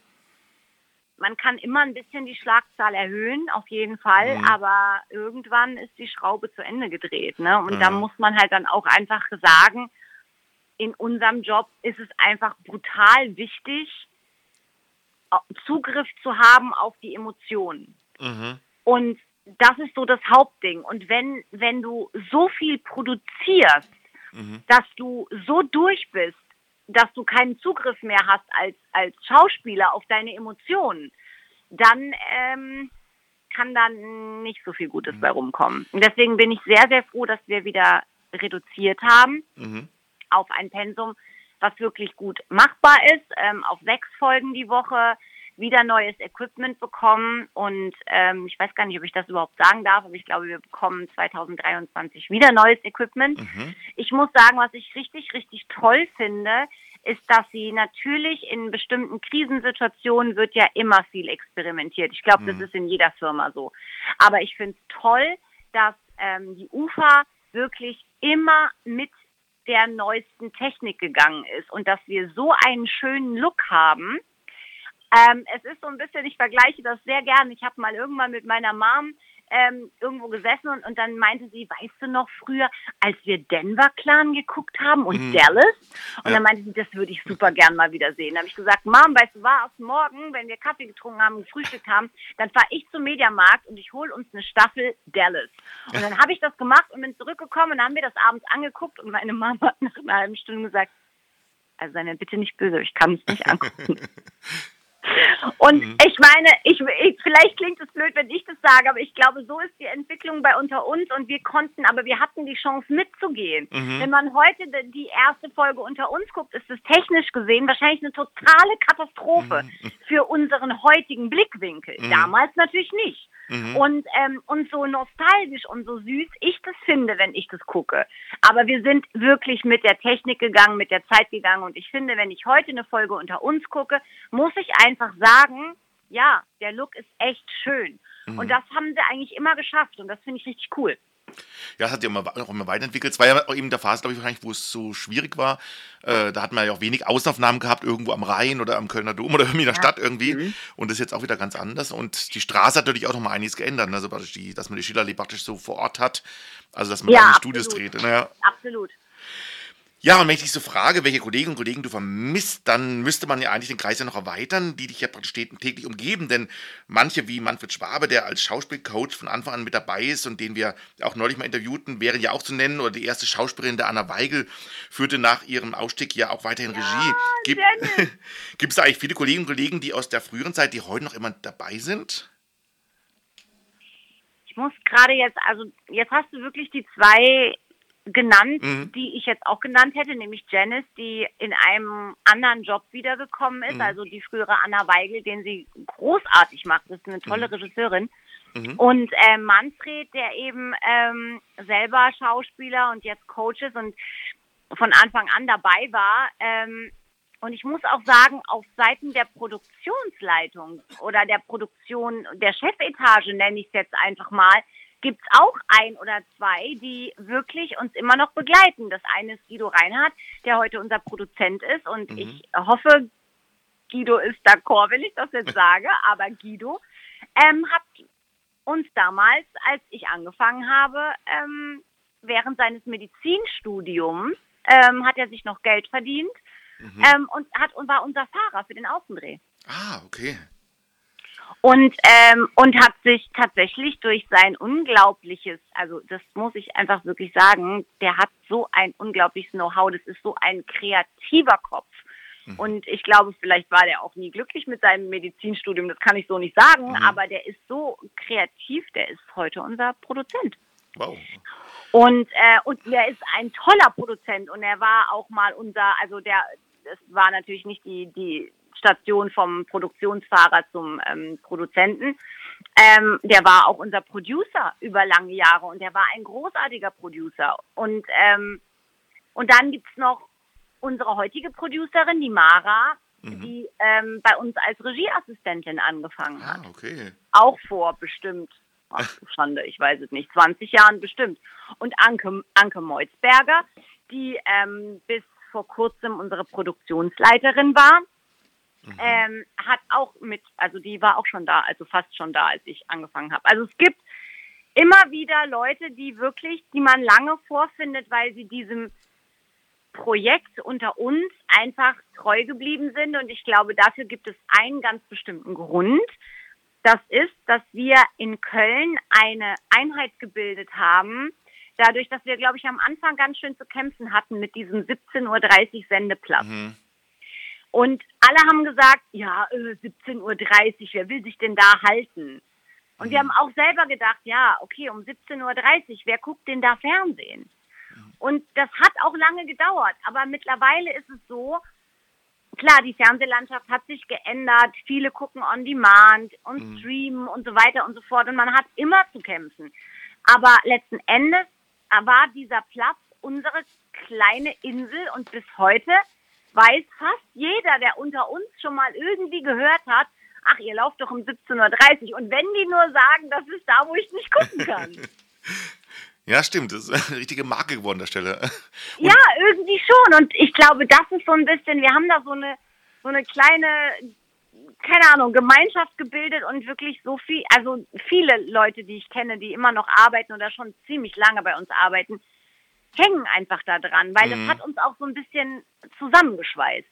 man kann immer ein bisschen die Schlagzahl erhöhen, auf jeden Fall, aber irgendwann ist die Schraube zu Ende gedreht. Ne? Und da muss man halt dann auch einfach sagen, in unserem Job ist es einfach brutal wichtig, Zugriff zu haben auf die Emotionen. Mhm. Und das ist so das Hauptding. Und wenn, wenn du so viel produzierst, dass du so durch bist, dass du keinen Zugriff mehr hast als, als Schauspieler auf deine Emotionen, dann ähm, kann dann nicht so viel Gutes bei rumkommen. Und deswegen bin ich sehr, sehr froh, dass wir wieder reduziert haben Mhm. auf ein Pensum, was wirklich gut machbar ist, ähm, auf sechs Folgen die Woche, wieder neues Equipment bekommen und ähm, ich weiß gar nicht, ob ich das überhaupt sagen darf, aber ich glaube, wir bekommen 2023 wieder neues Equipment. Ich muss sagen, was ich richtig, richtig toll finde, ist, dass sie natürlich in bestimmten Krisensituationen wird ja immer viel experimentiert. Ich glaube, das ist in jeder Firma so. Aber ich finde es toll, dass ähm, die UFA wirklich immer mit der neuesten Technik gegangen ist und dass wir so einen schönen Look haben. Ähm, es ist so ein bisschen, ich vergleiche das sehr gern. Ich habe mal irgendwann mit meiner Mom ähm, irgendwo gesessen und, und dann meinte sie, weißt du noch früher, als wir Denver Clan geguckt haben und Dallas? Und Ja. dann meinte sie, das würde ich super gern mal wieder sehen. Dann habe ich gesagt, Mom, weißt du was, morgen, wenn wir Kaffee getrunken haben und gefrühstückt haben, dann fahre ich zum Mediamarkt und ich hole uns eine Staffel Dallas. Und dann habe ich das gemacht und bin zurückgekommen und haben wir das abends angeguckt und meine Mama hat nach einer halben Stunde gesagt, also sei mir bitte nicht böse, ich kann es nicht angucken. (laughs) Und ich meine, ich, ich, vielleicht klingt es blöd, wenn ich das sage, aber ich glaube, so ist die Entwicklung bei unter uns und wir konnten, aber wir hatten die Chance mitzugehen. Wenn man heute die erste Folge unter uns guckt, ist es technisch gesehen wahrscheinlich eine totale Katastrophe für unseren heutigen Blickwinkel. Damals natürlich nicht. Mhm. Und, ähm, und so nostalgisch und so süß ich das finde, wenn ich das gucke. Aber wir sind wirklich mit der Technik gegangen, mit der Zeit gegangen. Und ich finde, wenn ich heute eine Folge unter uns gucke, muss ich einfach sagen, ja, der Look ist echt schön. Mhm. Und das haben sie eigentlich immer geschafft. Und das finde ich richtig cool. Ja, es hat sich immer, auch immer weiterentwickelt. Es war ja auch eben der Phase, glaube ich, wahrscheinlich, wo es so schwierig war. Äh, da hat man ja auch wenig Außenaufnahmen gehabt, irgendwo am Rhein oder am Kölner Dom oder (laughs) irgendwie in der ja. Stadt irgendwie. Mhm. Und das ist jetzt auch wieder ganz anders. Und die Straße hat natürlich auch nochmal einiges geändert. Also, die, dass man die Schillerlee praktisch so vor Ort hat. Also, dass man ja, in Studios dreht. Naja. Absolut. Ja, und wenn ich dich so frage, welche Kolleginnen und Kollegen du vermisst, dann müsste man ja eigentlich den Kreis ja noch erweitern, die dich ja praktisch täglich umgeben. Denn manche wie Manfred Schwabe, der als Schauspielcoach von Anfang an mit dabei ist und den wir auch neulich mal interviewten, wären ja auch zu nennen. Oder die erste Schauspielerin, der Anna Weigel, führte nach ihrem Ausstieg ja auch weiterhin ja, Regie. (laughs) Gibt es da eigentlich viele Kolleginnen und Kollegen, die aus der früheren Zeit, die heute noch immer dabei sind? Ich muss gerade jetzt, also jetzt hast du wirklich die zwei genannt, mhm. die ich jetzt auch genannt hätte, nämlich Janice, die in einem anderen Job wiedergekommen ist, mhm. also die frühere Anna Weigel, den sie großartig macht. Das ist eine tolle mhm. Regisseurin. Mhm. Und äh, Manfred, der eben ähm, selber Schauspieler und jetzt Coach ist und von Anfang an dabei war. Ähm, und ich muss auch sagen, auf Seiten der Produktionsleitung oder der Produktion, der Chefetage nenne ich es jetzt einfach mal, gibt es auch ein oder zwei, die wirklich uns immer noch begleiten. Das eine ist Guido Reinhardt, der heute unser Produzent ist. Und mhm. ich hoffe, Guido ist d'accord, wenn ich das jetzt (laughs) sage. Aber Guido ähm, hat uns damals, als ich angefangen habe, ähm, während seines Medizinstudiums, ähm, hat er sich noch Geld verdient mhm. ähm, und hat und war unser Fahrer für den Außendreh. Ah, okay und, ähm, und hat sich tatsächlich durch sein unglaubliches, also das muss ich einfach wirklich sagen, der hat so ein unglaubliches Know-how, das ist so ein kreativer Kopf. Mhm. Und ich glaube, vielleicht war der auch nie glücklich mit seinem Medizinstudium, das kann ich so nicht sagen, mhm. aber der ist so kreativ, der ist heute unser Produzent. Wow. Und, äh, und der ist ein toller Produzent und er war auch mal unser, also der, das war natürlich nicht die, die Station vom Produktionsfahrer zum ähm, Produzenten. Ähm, der war auch unser Producer über lange Jahre und der war ein großartiger Producer. Und, ähm, und dann gibt es noch unsere heutige Producerin, die Mara, mhm. die ähm, bei uns als Regieassistentin angefangen ah, hat. Ah, okay. Auch vor bestimmt, ach, Schande, ich weiß es nicht, 20 Jahren bestimmt. Und Anke, Anke Meutzberger, die ähm, bis vor kurzem unsere Produktionsleiterin war Mhm. Ähm, hat auch mit, also die war auch schon da, also fast schon da, als ich angefangen habe. Also es gibt immer wieder Leute, die wirklich, die man lange vorfindet, weil sie diesem Projekt unter uns einfach treu geblieben sind. Und ich glaube, dafür gibt es einen ganz bestimmten Grund. Das ist, dass wir in Köln eine Einheit gebildet haben, dadurch, dass wir, glaube ich, am Anfang ganz schön zu kämpfen hatten mit diesem 17.30 Uhr Sendeplatz. Mhm. Und alle haben gesagt, ja, 17.30 Uhr, wer will sich denn da halten? Und wir mhm. haben auch selber gedacht, ja, okay, um 17.30 Uhr, wer guckt denn da Fernsehen? Und das hat auch lange gedauert, aber mittlerweile ist es so, klar, die Fernsehlandschaft hat sich geändert, viele gucken on demand und mhm. streamen und so weiter und so fort und man hat immer zu kämpfen. Aber letzten Endes war dieser Platz unsere kleine Insel und bis heute weiß fast jeder, der unter uns schon mal irgendwie gehört hat, ach, ihr lauft doch um 17.30 Uhr. Und wenn die nur sagen, das ist da, wo ich nicht gucken kann. (laughs) Ja, stimmt. Das ist eine richtige Marke geworden, der Stelle. Und ja, irgendwie schon. Und ich glaube, das ist so ein bisschen, wir haben da so eine, so eine kleine, keine Ahnung, Gemeinschaft gebildet und wirklich so viel, also viele Leute, die ich kenne, die immer noch arbeiten oder schon ziemlich lange bei uns arbeiten, hängen einfach da dran, weil mhm. das hat uns auch so ein bisschen zusammengeschweißt.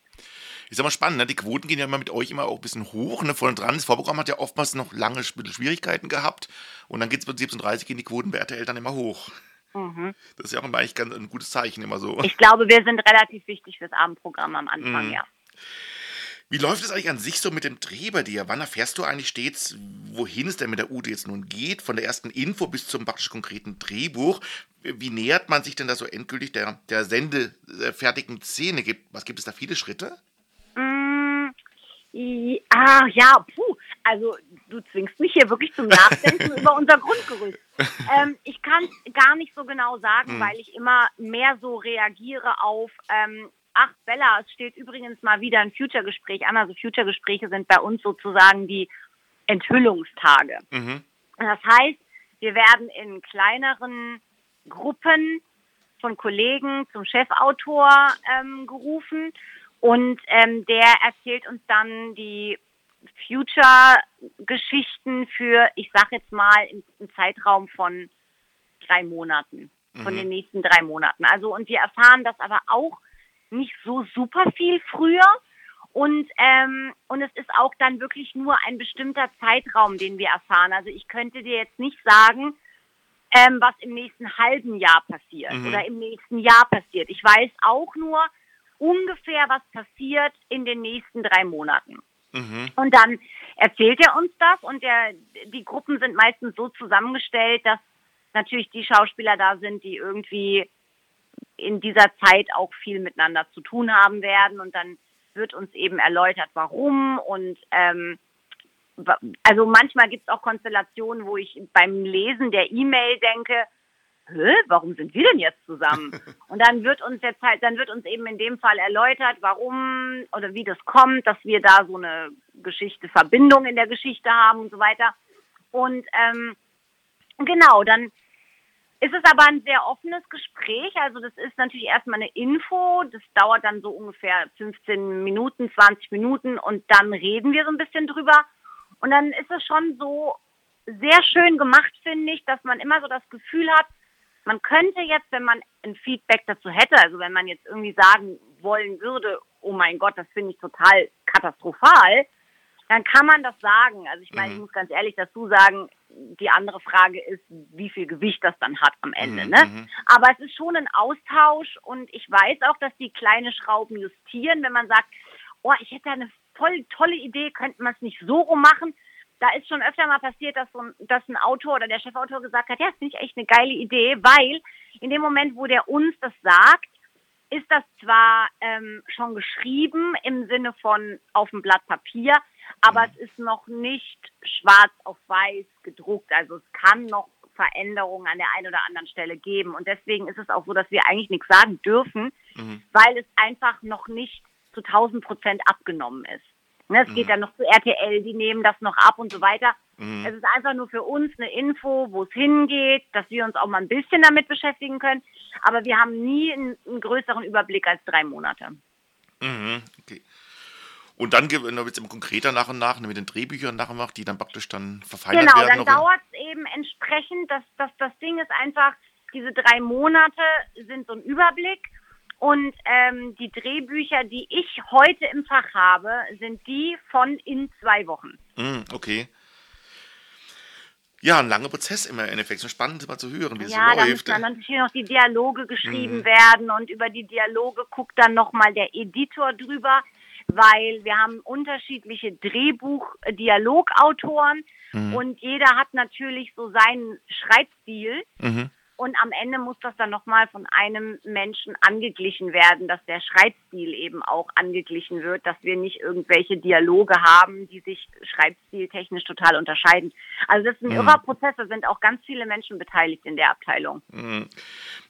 Ist aber spannend, ne? die Quoten gehen ja immer mit euch immer auch ein bisschen hoch, ne? vorne dran. Das Vorprogramm hat ja oftmals noch lange Schwierigkeiten gehabt und dann geht es mit 17.30 gehen die Quoten bei RTL dann immer hoch. Mhm. Das ist ja auch immer eigentlich ganz ein gutes Zeichen immer so. Ich glaube, wir sind relativ wichtig fürs Abendprogramm am Anfang, mhm. ja. Wie läuft es eigentlich an sich so mit dem Dreh bei dir? Wann erfährst du eigentlich stets, wohin es denn mit der Ute jetzt nun geht, von der ersten Info bis zum praktisch konkreten Drehbuch? Wie nähert man sich denn da so endgültig der, der sendefertigen Szene? was gibt es da viele Schritte? Mm, ah, ja, puh. also du zwingst mich hier wirklich zum Nachdenken (laughs) über unser Grundgerüst. Ähm, ich kann es gar nicht so genau sagen, mhm. weil ich immer mehr so reagiere auf, ähm, ach Bella, es steht übrigens mal wieder ein Future-Gespräch an. Also Future-Gespräche sind bei uns sozusagen die Enthüllungstage. Mhm. Das heißt, wir werden in kleineren Gruppen von Kollegen zum Chefautor ähm, gerufen und ähm, der erzählt uns dann die Future-Geschichten für, ich sag jetzt mal, im, im Zeitraum von drei Monaten, von mhm. den nächsten drei Monaten. Also und wir erfahren das aber auch nicht so super viel früher. Und, ähm, und es ist auch dann wirklich nur ein bestimmter Zeitraum, den wir erfahren. Also ich könnte dir jetzt nicht sagen, ähm, was im nächsten halben Jahr passiert mhm. oder im nächsten Jahr passiert. Ich weiß auch nur ungefähr, was passiert in den nächsten drei Monaten. Mhm. Und dann erzählt er uns das und der, die Gruppen sind meistens so zusammengestellt, dass natürlich die Schauspieler da sind, die irgendwie in dieser Zeit auch viel miteinander zu tun haben werden und dann wird uns eben erläutert, warum und ähm, also manchmal gibt es auch Konstellationen, wo ich beim Lesen der E-Mail denke, Hä, warum sind wir denn jetzt zusammen? (laughs) Und dann wird uns jetzt halt, dann wird uns eben in dem Fall erläutert, warum oder wie das kommt, dass wir da so eine Geschichte, Verbindung in der Geschichte haben und so weiter. Und ähm, genau, dann ist es aber ein sehr offenes Gespräch. Also das ist natürlich erstmal eine Info. Das dauert dann so ungefähr 15 Minuten, 20 Minuten und dann reden wir so ein bisschen drüber. Und dann ist es schon so sehr schön gemacht, finde ich, dass man immer so das Gefühl hat, man könnte jetzt, wenn man ein Feedback dazu hätte, also wenn man jetzt irgendwie sagen wollen würde, oh mein Gott, das finde ich total katastrophal, dann kann man das sagen. Also ich meine, mhm. ich muss ganz ehrlich dazu sagen, die andere Frage ist, wie viel Gewicht das dann hat am Ende. Mhm. Ne? Mhm. Aber es ist schon ein Austausch und ich weiß auch, dass die kleine Schrauben justieren, wenn man sagt, oh, ich hätte eine voll tolle Idee, könnte man es nicht so rum machen. Da ist schon öfter mal passiert, dass, so ein, dass ein Autor oder der Chefautor gesagt hat, ja, das finde ich echt eine geile Idee, weil in dem Moment, wo der uns das sagt, ist das zwar ähm, schon geschrieben im Sinne von auf dem Blatt Papier, aber es ist noch nicht schwarz auf weiß gedruckt. Also es kann noch Veränderungen an der einen oder anderen Stelle geben. Und deswegen ist es auch so, dass wir eigentlich nichts sagen dürfen, mhm. weil es einfach noch nicht zu 1000 Prozent abgenommen ist. Ne, es mhm. geht dann noch zu RTL, die nehmen das noch ab und so weiter. Mhm. Es ist einfach nur für uns eine Info, wo es hingeht, dass wir uns auch mal ein bisschen damit beschäftigen können. Aber wir haben nie einen, einen größeren Überblick als drei Monate. Mhm. Okay. Und dann wird es immer konkreter nach und nach mit den Drehbüchern nachher macht, die dann praktisch dann verfeinert genau, werden. Genau, dann dauert es eben entsprechend. dass das, das Ding ist einfach, diese drei Monate sind so ein Überblick und ähm, die Drehbücher, die ich heute im Fach habe, sind die von in zwei Wochen. Mm, okay. Ja, ein langer Prozess immer im Endeffekt. So spannend mal zu hören, wie ja, es läuft. Ja, müssen dann natürlich noch die Dialoge geschrieben mhm. werden und über die Dialoge guckt dann nochmal der Editor drüber, weil wir haben unterschiedliche Drehbuch-Dialogautoren mhm. und jeder hat natürlich so seinen Schreibstil. Mhm. Und am Ende muss das dann nochmal von einem Menschen angeglichen werden, dass der Schreibstil eben auch angeglichen wird, dass wir nicht irgendwelche Dialoge haben, die sich schreibstiltechnisch total unterscheiden. Also das ist ein mhm. irrer Prozess, da sind auch ganz viele Menschen beteiligt in der Abteilung. Mhm.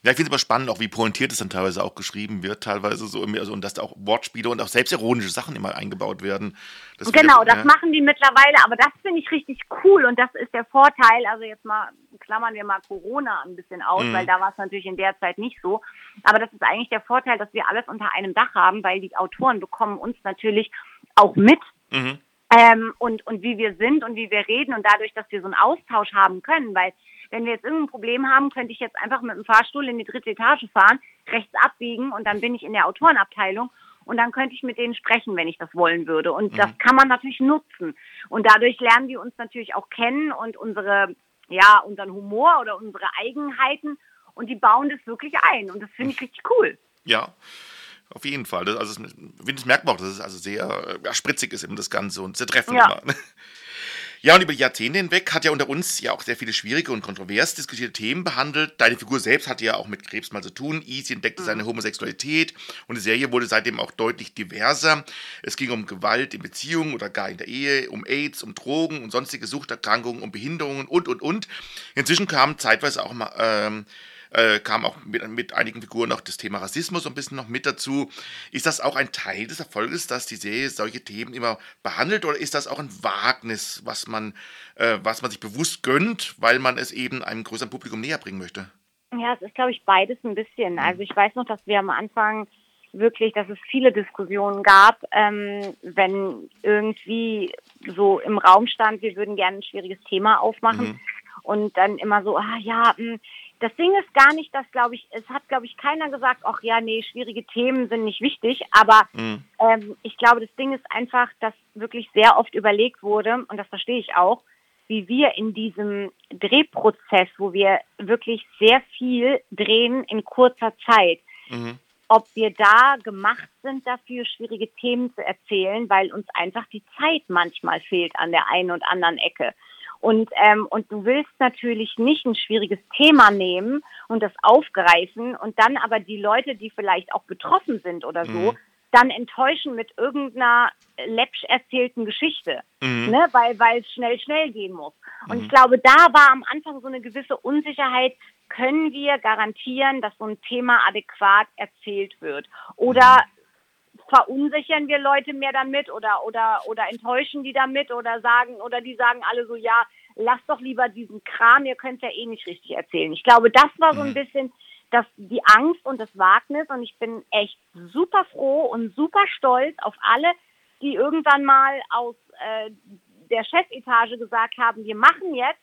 Ja, ich finde es aber spannend, auch wie pointiert es dann teilweise auch geschrieben wird, teilweise so, also, und dass da auch Wortspiele und auch selbstironische Sachen immer eingebaut werden. Das genau, das ja. machen die mittlerweile, aber das finde ich richtig cool und das ist der Vorteil, also jetzt mal klammern wir mal Corona ein bisschen aus, mhm. weil da war es natürlich in der Zeit nicht so. Aber das ist eigentlich der Vorteil, dass wir alles unter einem Dach haben, weil die Autoren bekommen uns natürlich auch mit. Mhm. Ähm, und, und wie wir sind und wie wir reden und dadurch, dass wir so einen Austausch haben können, weil wenn wir jetzt irgendein Problem haben, könnte ich jetzt einfach mit dem Fahrstuhl in die dritte Etage fahren, rechts abbiegen und dann bin ich in der Autorenabteilung und dann könnte ich mit denen sprechen, wenn ich das wollen würde. Und mhm. das kann man natürlich nutzen. Und dadurch lernen wir uns natürlich auch kennen und unsere ja, unseren Humor oder unsere Eigenheiten und die bauen das wirklich ein und das finde ich richtig cool. Ja. Auf jeden Fall. Das, also, das merkt man auch, dass es also sehr ja, spritzig ist eben das Ganze und sehr treffend. Ja. (laughs) Ja, und über Jahrzehnte hinweg hat ja unter uns ja auch sehr viele schwierige und kontrovers diskutierte Themen behandelt. Deine Figur selbst hatte ja auch mit Krebs mal zu tun. Easy entdeckte mhm. seine Homosexualität und die Serie wurde seitdem auch deutlich diverser. Es ging um Gewalt in Beziehungen oder gar in der Ehe, um AIDS, um Drogen und sonstige Suchterkrankungen, um Behinderungen und, und, und. Inzwischen kamen zeitweise auch mal... Ähm, äh, kam auch mit, mit einigen Figuren noch das Thema Rassismus ein bisschen noch mit dazu. Ist das auch ein Teil des Erfolges, dass die Serie solche Themen immer behandelt oder ist das auch ein Wagnis, was man, äh, was man sich bewusst gönnt, weil man es eben einem größeren Publikum näher bringen möchte? Ja, es ist, glaube ich, beides ein bisschen. Also ich weiß noch, dass wir am Anfang wirklich, dass es viele Diskussionen gab, ähm, wenn irgendwie so im Raum stand, wir würden gerne ein schwieriges Thema aufmachen. Mhm. Und dann immer so, ah ja, mh, hm, das Ding ist gar nicht, dass, glaube ich, es hat, glaube ich, keiner gesagt, ach ja, nee, schwierige Themen sind nicht wichtig. Aber mhm. ähm, ich glaube, das Ding ist einfach, dass wirklich sehr oft überlegt wurde, und das verstehe ich auch, wie wir in diesem Drehprozess, wo wir wirklich sehr viel drehen in kurzer Zeit, mhm. ob wir da gemacht sind dafür, schwierige Themen zu erzählen, weil uns einfach die Zeit manchmal fehlt an der einen und anderen Ecke. Und, ähm, und du willst natürlich nicht ein schwieriges Thema nehmen und das aufgreifen und dann aber die Leute, die vielleicht auch betroffen sind oder so, mhm. dann enttäuschen mit irgendeiner läppsch erzählten Geschichte, mhm. ne? weil, weil es schnell, schnell gehen muss. Und mhm. ich glaube, da war am Anfang so eine gewisse Unsicherheit, können wir garantieren, dass so ein Thema adäquat erzählt wird? Oder mhm verunsichern wir Leute mehr damit oder, oder, oder enttäuschen die damit oder sagen, oder die sagen alle so, ja, lass doch lieber diesen Kram, ihr könnt ja eh nicht richtig erzählen. Ich glaube, das war so ein mhm. bisschen das, die Angst und das Wagnis und ich bin echt super froh und super stolz auf alle, die irgendwann mal aus äh, der Chefetage gesagt haben, wir machen jetzt,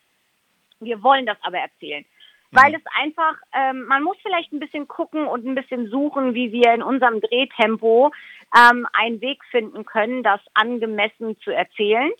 wir wollen das aber erzählen weil es einfach, ähm, man muss vielleicht ein bisschen gucken und ein bisschen suchen, wie wir in unserem Drehtempo ähm, einen Weg finden können, das angemessen zu erzählen.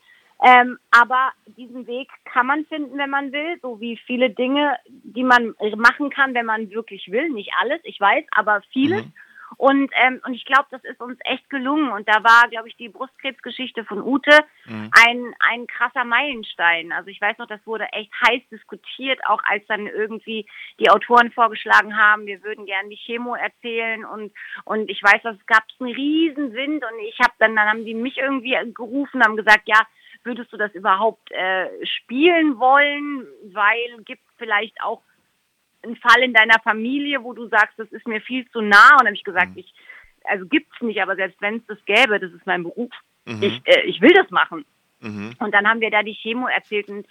Ähm, aber diesen Weg kann man finden, wenn man will, so wie viele Dinge, die man machen kann, wenn man wirklich will. Nicht alles, ich weiß, aber vieles. Mhm. Und, ähm, und ich glaube, das ist uns echt gelungen. Und da war, glaube ich, die Brustkrebsgeschichte von Ute mhm. ein, ein krasser Meilenstein. Also ich weiß noch, das wurde echt heiß diskutiert, auch als dann irgendwie die Autoren vorgeschlagen haben, wir würden gerne die Chemo erzählen. Und, und ich weiß, es gab einen riesen Wind und ich habe dann, dann haben die mich irgendwie gerufen, haben gesagt, ja, würdest du das überhaupt äh, spielen wollen? Weil gibt vielleicht auch ein Fall in deiner Familie, wo du sagst, das ist mir viel zu nah? Und dann habe ich gesagt, mhm. ich, also gibt's nicht, aber selbst wenn es das gäbe, das ist mein Beruf. Mhm. Ich, äh, ich will das machen. Mhm. Und dann haben wir da die Chemo erzählt und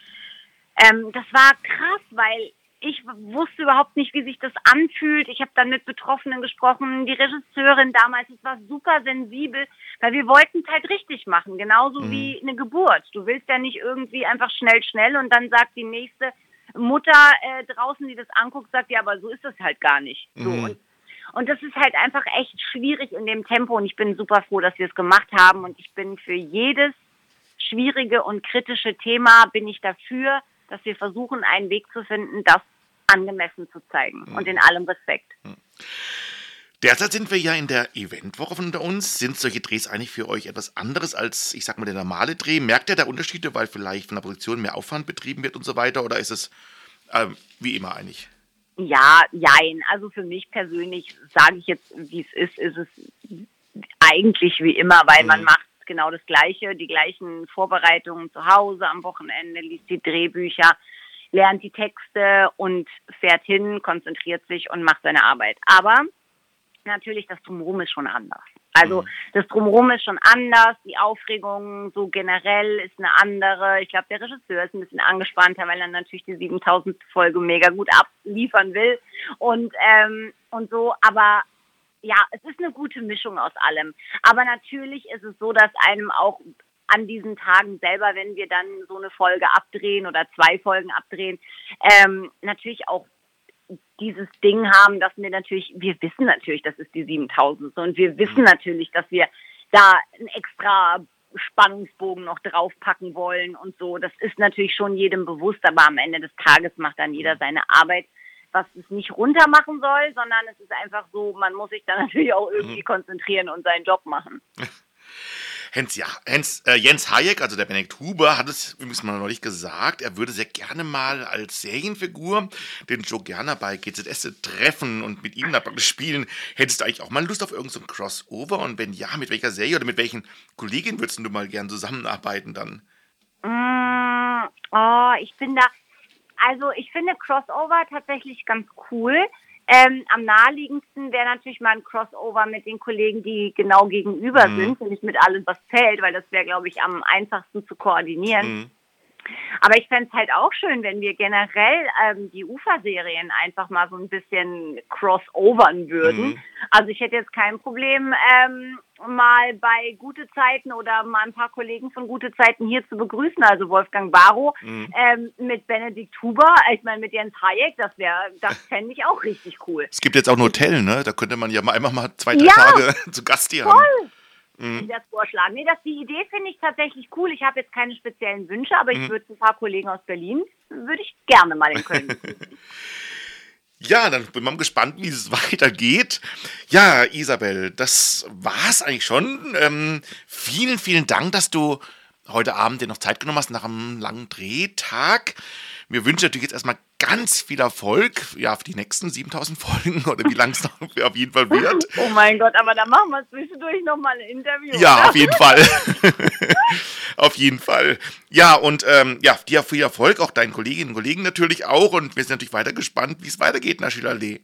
ähm, das war krass, weil ich wusste überhaupt nicht, wie sich das anfühlt. Ich habe dann mit Betroffenen gesprochen, die Regisseurin damals, es war super sensibel, weil wir wollten es halt richtig machen, genauso mhm. wie eine Geburt. Du willst ja nicht irgendwie einfach schnell, schnell und dann sagt die nächste, Mutter äh, draußen, die das anguckt, sagt, ja, aber so ist das halt gar nicht. So. Mhm. Und, und das ist halt einfach echt schwierig in dem Tempo und ich bin super froh, dass wir es gemacht haben und ich bin für jedes schwierige und kritische Thema bin ich dafür, dass wir versuchen, einen Weg zu finden, das angemessen zu zeigen mhm. und in allem Respekt. Mhm. Derzeit sind wir ja in der Eventwoche von uns. Sind solche Drehs eigentlich für euch etwas anderes als, ich sag mal, der normale Dreh? Merkt ihr da Unterschiede, weil vielleicht von der Produktion mehr Aufwand betrieben wird und so weiter? Oder ist es äh, wie immer eigentlich? Ja, jein. Also für mich persönlich, sage ich jetzt, wie es ist, ist es eigentlich wie immer, weil mhm. man macht genau das Gleiche, die gleichen Vorbereitungen zu Hause am Wochenende, liest die Drehbücher, lernt die Texte und fährt hin, konzentriert sich und macht seine Arbeit. Aber natürlich das Drumherum ist schon anders. Also mhm. das Drumherum ist schon anders, die Aufregung so generell ist eine andere. Ich glaube, der Regisseur ist ein bisschen angespannter, weil er natürlich die 7000 Folge mega gut abliefern will und ähm, und so. Aber ja, es ist eine gute Mischung aus allem. Aber natürlich ist es so, dass einem auch an diesen Tagen selber, wenn wir dann so eine Folge abdrehen oder zwei Folgen abdrehen, ähm, natürlich auch dieses Ding haben, dass wir natürlich, wir wissen natürlich, das ist die 7000 und wir wissen natürlich, dass wir da einen extra Spannungsbogen noch draufpacken wollen und so. Das ist natürlich schon jedem bewusst, aber am Ende des Tages macht dann jeder seine Arbeit, was es nicht runter machen soll, sondern es ist einfach so, man muss sich dann (laughs) natürlich auch irgendwie konzentrieren und seinen Job machen. (laughs) Hens, ja, Hens, äh, Jens Hayek, also der Benedikt Huber, hat es übrigens mal neulich gesagt, er würde sehr gerne mal als Serienfigur den Joe Gerner bei GZS treffen und mit ihm da praktisch spielen. Hättest du eigentlich auch mal Lust auf irgendein so Crossover? Und wenn ja, mit welcher Serie oder mit welchen Kolleginnen würdest du mal gern zusammenarbeiten dann? Mm, oh, ich bin da, also ich finde Crossover tatsächlich ganz cool. Ähm, am naheliegendsten wäre natürlich mal ein Crossover mit den Kollegen, die genau gegenüber mhm. sind, nicht mit allem, was zählt, weil das wäre, glaube ich, am einfachsten zu koordinieren. Mhm. Aber ich fände es halt auch schön, wenn wir generell ähm, die Ufer-Serien einfach mal so ein bisschen crossovern würden. Mhm. Also ich hätte jetzt kein Problem, ähm, mal bei Gute Zeiten oder mal ein paar Kollegen von Gute Zeiten hier zu begrüßen. Also Wolfgang Barrow mhm. ähm, mit Benedikt Huber, ich meine mit Jens Hayek, das wäre, das fände ich auch richtig cool. Es gibt jetzt auch ein Hotel, ne? Da könnte man ja mal einfach mal zwei, drei ja, Tage (laughs) zu Gast hier voll. haben mhm. das vorschlagen. Nee, das, die Idee finde ich tatsächlich cool. Ich habe jetzt keine speziellen Wünsche, aber mhm. ich würde ein paar Kollegen aus Berlin, würde ich gerne mal in Köln (laughs) Ja, dann bin ich mal gespannt, wie es (laughs) weitergeht. Ja, Isabel, das war's eigentlich schon. Ähm, vielen, vielen Dank, dass du heute Abend dir noch Zeit genommen hast nach einem langen Drehtag. Mir wünsche natürlich jetzt erstmal ganz viel Erfolg, ja, für die nächsten 7000 Folgen oder wie lang es noch (laughs) auf jeden Fall wird. Oh mein Gott, aber dann machen wir zwischendurch nochmal ein Interview. Ja, oder? auf jeden Fall. (laughs) auf jeden Fall. Ja, und ähm, ja, dir viel Erfolg, auch deinen Kolleginnen und Kollegen natürlich auch. Und wir sind natürlich weiter gespannt, wie es weitergeht, Nashila Lee.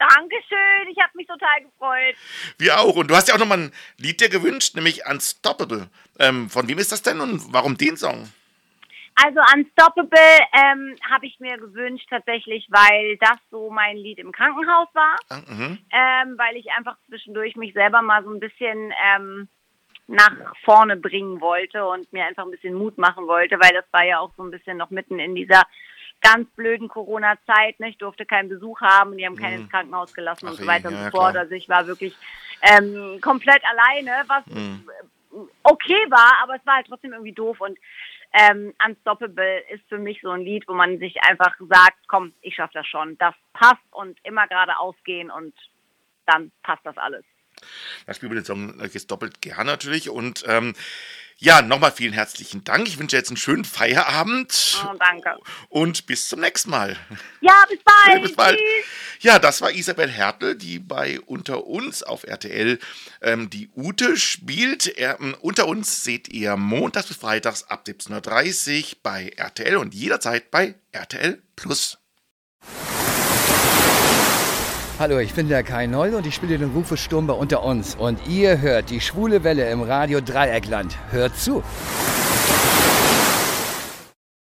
Dankeschön, ich habe mich total gefreut. Wir auch. Und du hast ja auch nochmal ein Lied dir gewünscht, nämlich Unstoppable. Ähm, von wem ist das denn und warum den Song? Also Unstoppable ähm, habe ich mir gewünscht tatsächlich, weil das so mein Lied im Krankenhaus war. Mhm. Ähm, weil ich einfach zwischendurch mich selber mal so ein bisschen ähm, nach vorne bringen wollte und mir einfach ein bisschen Mut machen wollte, weil das war ja auch so ein bisschen noch mitten in dieser ganz blöden Corona-Zeit. Ne? Ich durfte keinen Besuch haben und die haben keinen mhm. ins Krankenhaus gelassen Ach und so weiter ja, und so fort. Klar. Also ich war wirklich ähm, komplett alleine, was mhm. okay war, aber es war halt trotzdem irgendwie doof und ähm, Unstoppable ist für mich so ein Lied, wo man sich einfach sagt, komm, ich schaffe das schon. Das passt und immer geradeaus gehen und dann passt das alles. Das spielen wir den Song jetzt doppelt gern natürlich und ähm, ja, nochmal vielen herzlichen Dank. Ich wünsche jetzt einen schönen Feierabend. Oh, danke. Und bis zum nächsten Mal. Ja, bis bald. Ja, bis bald. Ja, das war Isabel Hertel, die bei Unter uns auf RTL ähm, die Ute spielt. Er, ähm, unter uns seht ihr montags bis freitags ab 17.30 Uhr bei RTL und jederzeit bei RTL Plus. Hallo, ich bin der Kai Noll und ich spiele den Rufus Sturm bei Unter uns. Und ihr hört die schwule Welle im Radio Dreieckland. Hört zu!